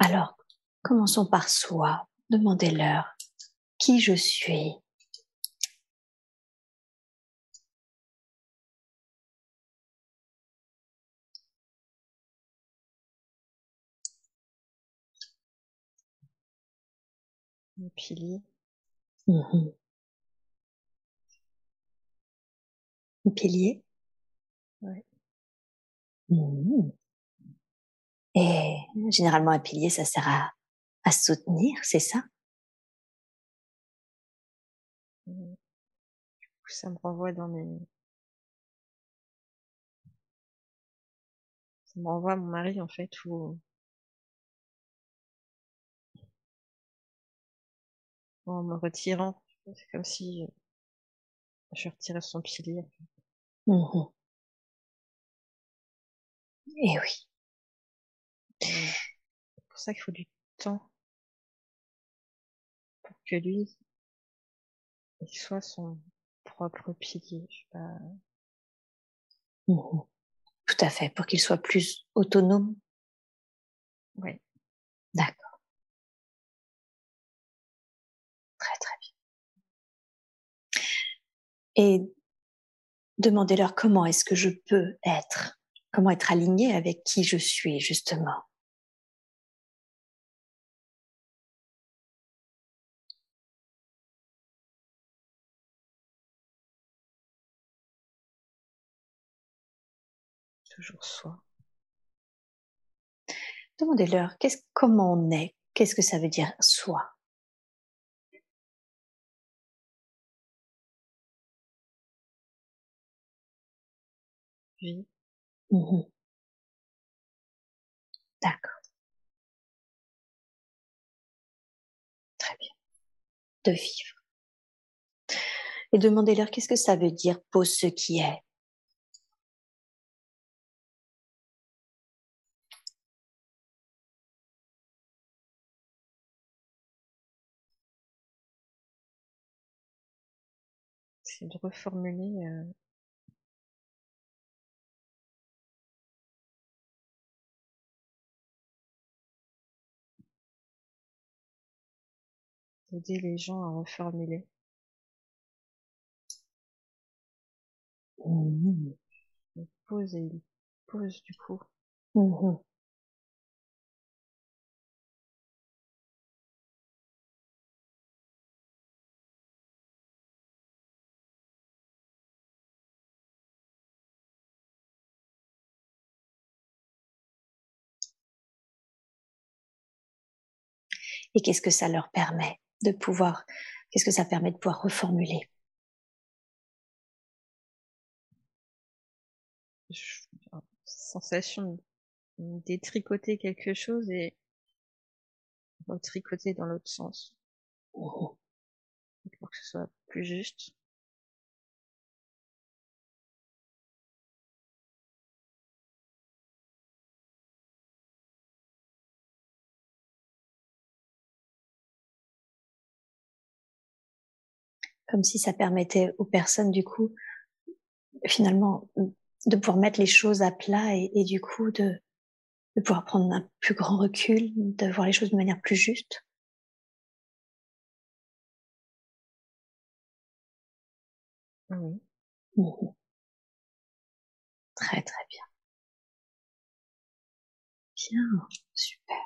Alors, commençons par soi. Demandez-leur qui je suis. Un pilier, Mmh Un pilier. Ouais. Mmh. Et généralement, un pilier, ça sert à, à soutenir, c'est ça? Mmh. Ça me renvoie dans mes... Ça me renvoie à mon mari, en fait, où... En me retirant, c'est comme si je retirais son pilier. Mmh Et oui. C'est pour ça qu'il faut du temps pour que lui, il soit son propre pilier. Je sais pas. Mmh Tout à fait, pour qu'il soit plus autonome. Oui. D'accord. Très très bien. Et demandez-leur comment est-ce que je peux être, comment être aligné avec qui je suis justement. Toujours soi. Demandez-leur qu'est-ce, comment on est, qu'est-ce que ça veut dire soi? Mmh D'accord. Très bien. De vivre. Et demandez-leur qu'est-ce que ça veut dire pour ce qui est? C'est de reformuler euh, aider les gens à reformuler. Mmh. Il pose et il pose du coup. Mmh Et qu'est-ce que ça leur permet? De pouvoir, qu'est-ce que ça permet de pouvoir reformuler? Sensation de détricoter quelque chose et retricoter dans l'autre sens. Pour que ce soit plus juste. Comme si ça permettait aux personnes du coup finalement de pouvoir mettre les choses à plat et, et du coup de, de pouvoir prendre un plus grand recul, de voir les choses de manière plus juste. Oui. Mmh très très bien. Bien, super.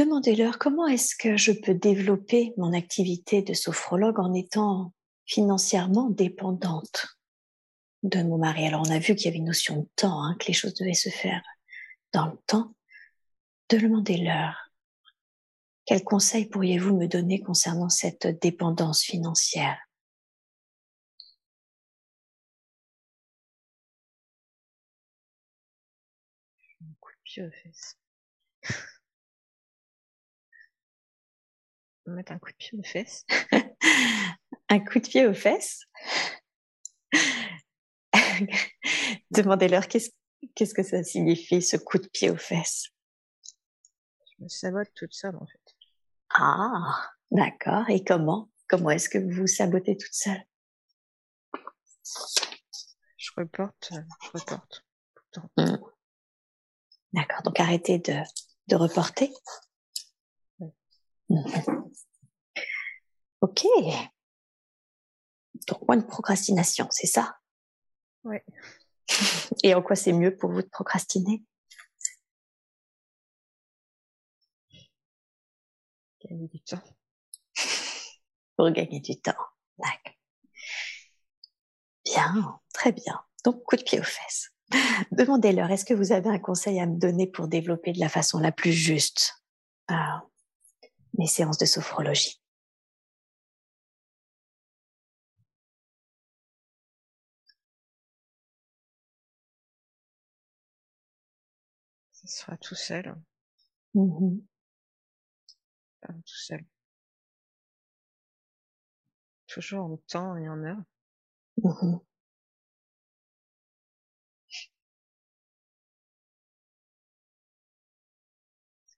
Demandez-leur comment est-ce que je peux développer mon activité de sophrologue en étant financièrement dépendante de mon mari. Alors on a vu qu'il y avait une notion de temps, hein, que les choses devaient se faire dans le temps. Demandez-leur quels conseils pourriez-vous me donner concernant cette dépendance financière. Mettre un coup de pied aux fesses. *laughs* un coup de pied aux fesses *laughs* Demandez-leur qu'est-ce qu'est-ce que ça signifie ce coup de pied aux fesses. Je me sabote toute seule en fait. Ah, d'accord. Et comment Comment est-ce que vous vous sabotez toute seule? Je reporte, euh, je reporte. Mmh. D'accord. Donc arrêtez de, de reporter. *laughs* Ok. Donc moins de procrastination, c'est ça? Oui. *laughs* Et en quoi c'est mieux pour vous de procrastiner? Gagner du temps. *laughs* Pour gagner du temps. D'accord. Bien, très bien. Donc, coup de pied aux fesses. Demandez-leur, est-ce que vous avez un conseil à me donner pour développer de la façon la plus juste? Euh, mes séances de sophrologie Ça sera tout seul. Mmh tout seul. Toujours en temps et en heure. Mmh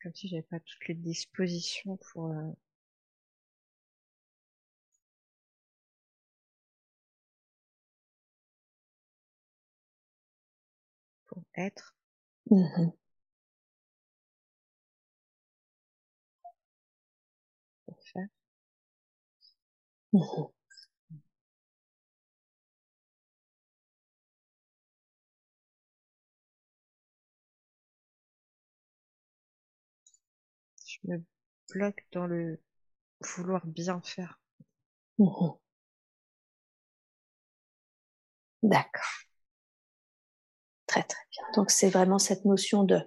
comme si j'avais pas toutes les dispositions pour euh, pour être. Mmh pour faire. Mmh me bloque dans le vouloir bien faire. Mmh D'accord. Très très bien. Donc c'est vraiment cette notion de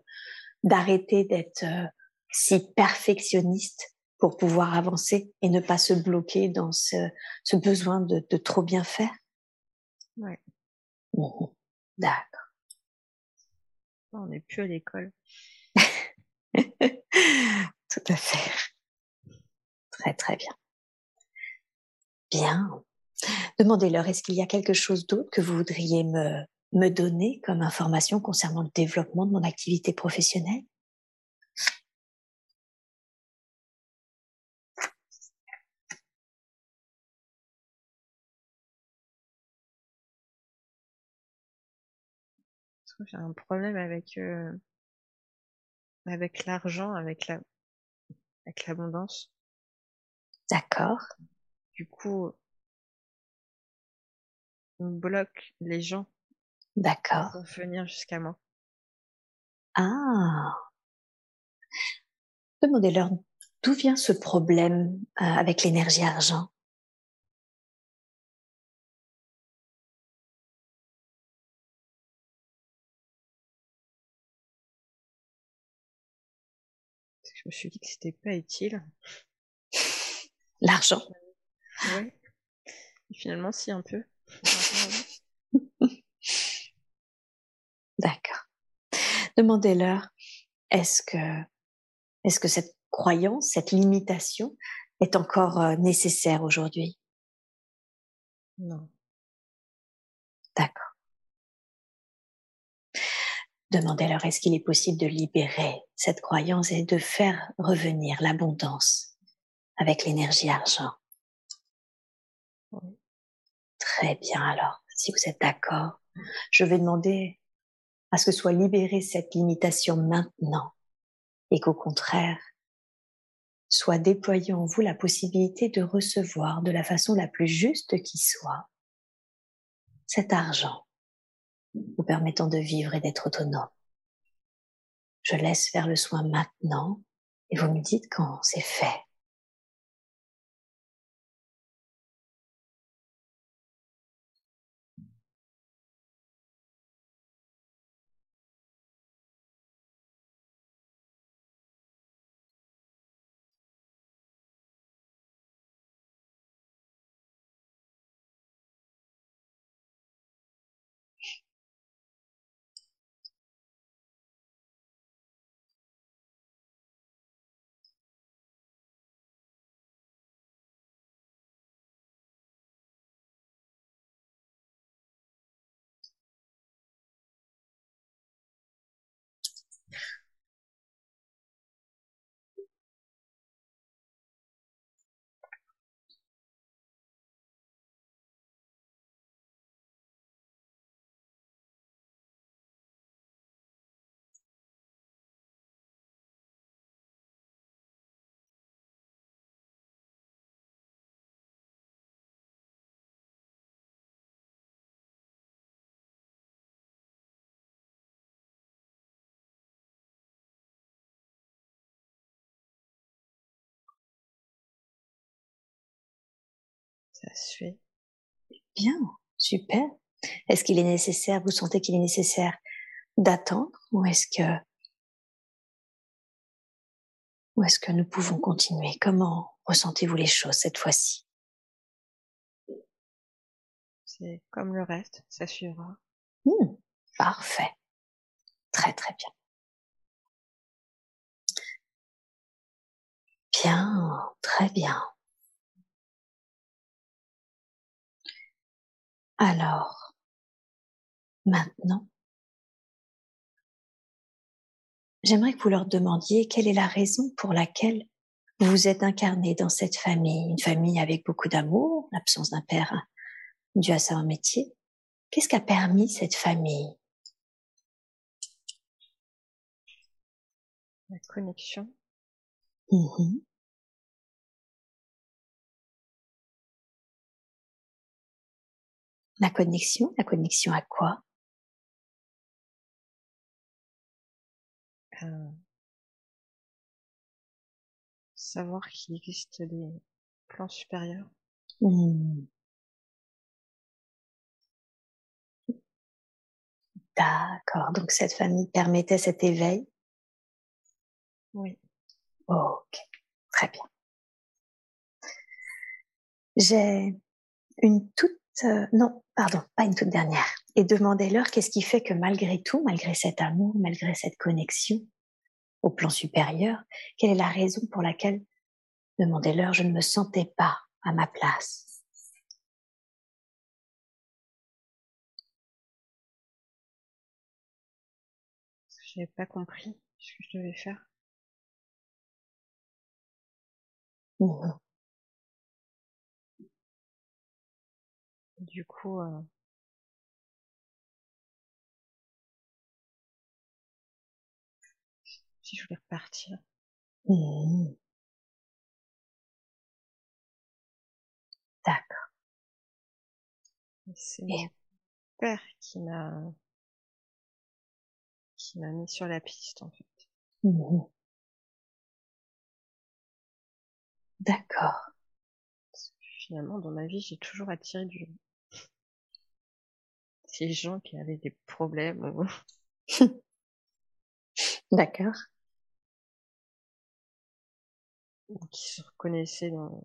d'arrêter d'être euh, si perfectionniste pour pouvoir avancer et ne pas se bloquer dans ce, ce besoin de, de, trop bien faire. Ouais. Mmh D'accord. On n'est plus à l'école. *laughs* Tout à fait. *laughs* Très très bien. Bien. Demandez-leur, est-ce qu'il y a quelque chose d'autre que vous voudriez me, me donner comme information concernant le développement de mon activité professionnelle? J'ai un problème avec euh, avec l'argent, avec la avec l'abondance. D'accord. Du coup, on bloque les gens. D'accord. Pour venir jusqu'à moi. Ah. Demandez-leur d'où vient ce problème euh, avec l'énergie argent. Me suis dit que c'était pas utile. L'argent. Oui. finalement, si un peu. *laughs* D'accord. Demandez-leur, est-ce que, est-ce que cette croyance, cette limitation est encore euh, nécessaire aujourd'hui? Non. D'accord. Demandez-leur, est-ce qu'il est possible de libérer cette croyance et de faire revenir l'abondance avec l'énergie argent? Très bien alors, si vous êtes d'accord, je vais demander à ce que soit libérée cette limitation maintenant et qu'au contraire, soit déployée en vous la possibilité de recevoir de la façon la plus juste qui soit cet argent vous permettant de vivre et d'être autonome. Je laisse faire le soin maintenant et vous me dites quand c'est fait. Ça se fait. Bien, Super. Est-ce qu'il est nécessaire, vous sentez qu'il est nécessaire d'attendre ou est-ce que ou est-ce que nous pouvons continuer? Comment ressentez-vous les choses cette fois-ci? C'est comme le reste, ça suivra. Mmh, parfait. Très très bien. Bien, très bien. Alors, maintenant, j'aimerais que vous leur demandiez quelle est la raison pour laquelle vous êtes incarné dans cette famille, une famille avec beaucoup d'amour, l'absence d'un père dû à sa métier. Qu'est-ce qui a permis cette famille? La connexion. Mmh La connexion, la connexion à quoi? Euh, Savoir qu'il existe des plans supérieurs. Mmh. D'accord. Donc cette famille permettait cet éveil? Oui. Ok. Très bien. J'ai une toute euh, non, pardon, pas une toute dernière. Et demandez-leur qu'est-ce qui fait que malgré tout, malgré cet amour, malgré cette connexion au plan supérieur, quelle est la raison pour laquelle, demandez-leur, je ne me sentais pas à ma place. Je n'ai pas compris ce que je devais faire. Mmh Du coup, euh, si je voulais repartir. Mmh. D'accord. C'est mon père qui m'a qui m'a mis sur la piste en fait. Mmh D'accord. Finalement, dans ma vie, j'ai toujours attiré du gens qui avaient des problèmes. *laughs* D'accord. qui se reconnaissaient dans,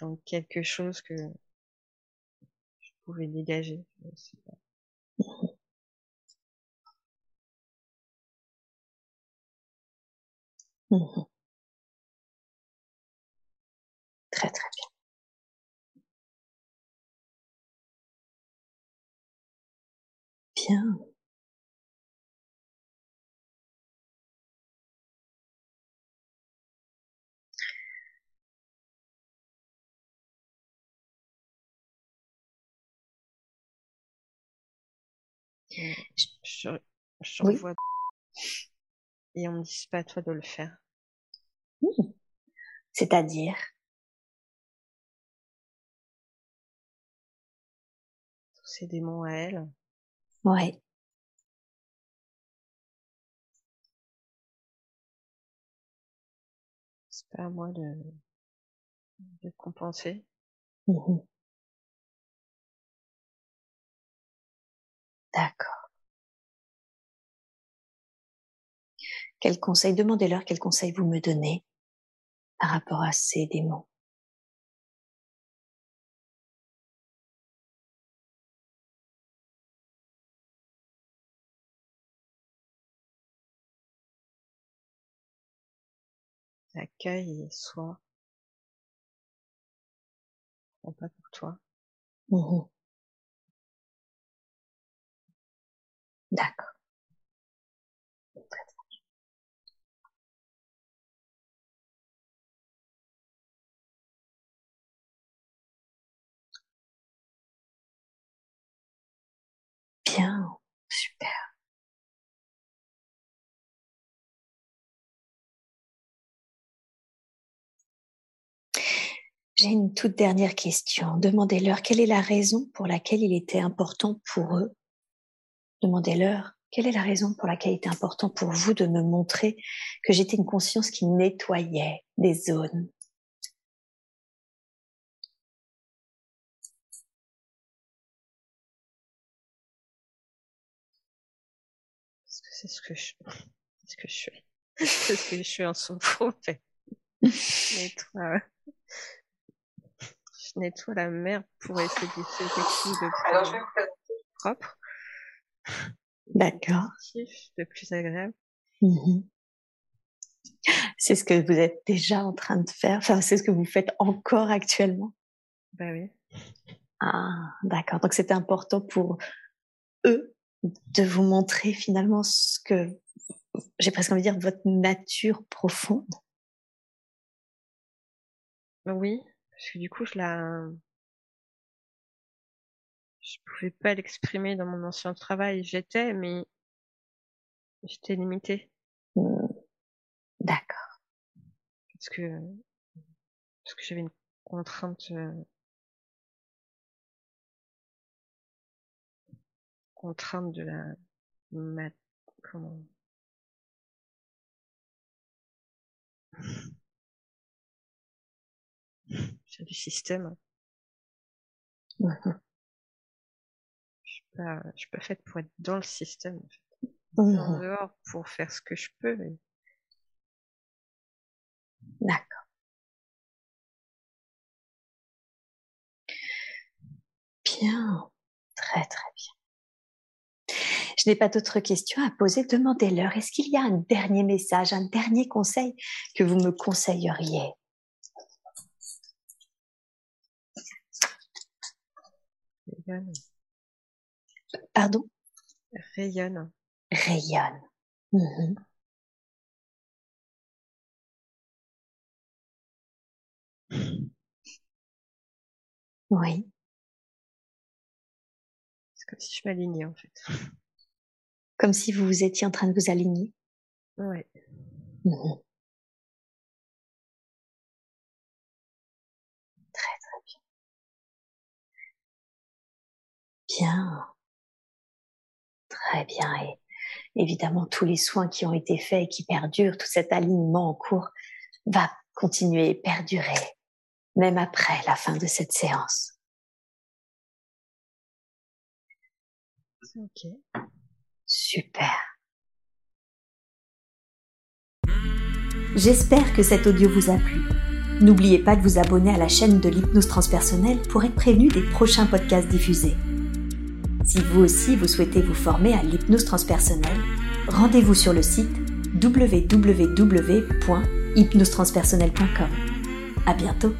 dans quelque chose que je pouvais dégager. Mmh très très bien. Je, je revois et on me dit pas à toi de le faire. Mmh. C'est-à-dire? Ces démons à elle. Ouais. C'est pas à moi de, de compenser. Mmh D'accord. Quel conseil, demandez-leur quel conseil vous me donnez par rapport à ces démons. Et sois. Prends pas pour toi. Mmh D'accord. Bien, J'ai une toute dernière question. Demandez-leur quelle est la raison pour laquelle il était important pour eux. Demandez-leur quelle est la raison pour laquelle il était important pour vous de me montrer que j'étais une conscience qui nettoyait des zones. C'est ce que je, ce que je suis. C'est ce que je suis *laughs* en souffre. *laughs* Nettoie, la mer pour essayer de faire quelque chose de plus propre. D'accord. De plus agréable. Mhm. C'est ce que vous êtes déjà en train de faire. Enfin, c'est ce que vous faites encore actuellement. Bah oui. Ah, d'accord. Donc c'était important pour eux de vous montrer finalement ce que j'ai presque envie de dire votre nature profonde. Oui, parce que du coup, je la, je pouvais pas l'exprimer dans mon ancien travail. J'étais, mais j'étais limitée. Mmh. D'accord. Parce que, parce que j'avais une contrainte, euh, contrainte de la, ma, comment, du système. Mmh Je suis pas, je suis pas faite pour être dans le système. En, fait. Mmh en dehors pour faire ce que je peux. Mais... D'accord. Bien, très très bien. Je n'ai pas d'autres questions à poser. Demandez-leur. Est-ce qu'il y a un dernier message, un dernier conseil que vous me conseilleriez? Rayonne. Pardon? Rayonne. Rayonne. Mmh Oui. C'est comme si je m'alignais en fait. Comme si vous vous étiez en train de vous aligner. Ouais. Mmh Bien. Très bien. Et évidemment, tous les soins qui ont été faits et qui perdurent, tout cet alignement en cours va continuer et perdurer, même après la fin de cette séance. Ok. Super. J'espère que cet audio vous a plu. N'oubliez pas de vous abonner à la chaîne de l'hypnose transpersonnelle pour être prévenu des prochains podcasts diffusés. Si vous aussi vous souhaitez vous former à l'hypnose transpersonnelle, rendez-vous sur le site www.hypnosetranspersonnelle.com. À bientôt.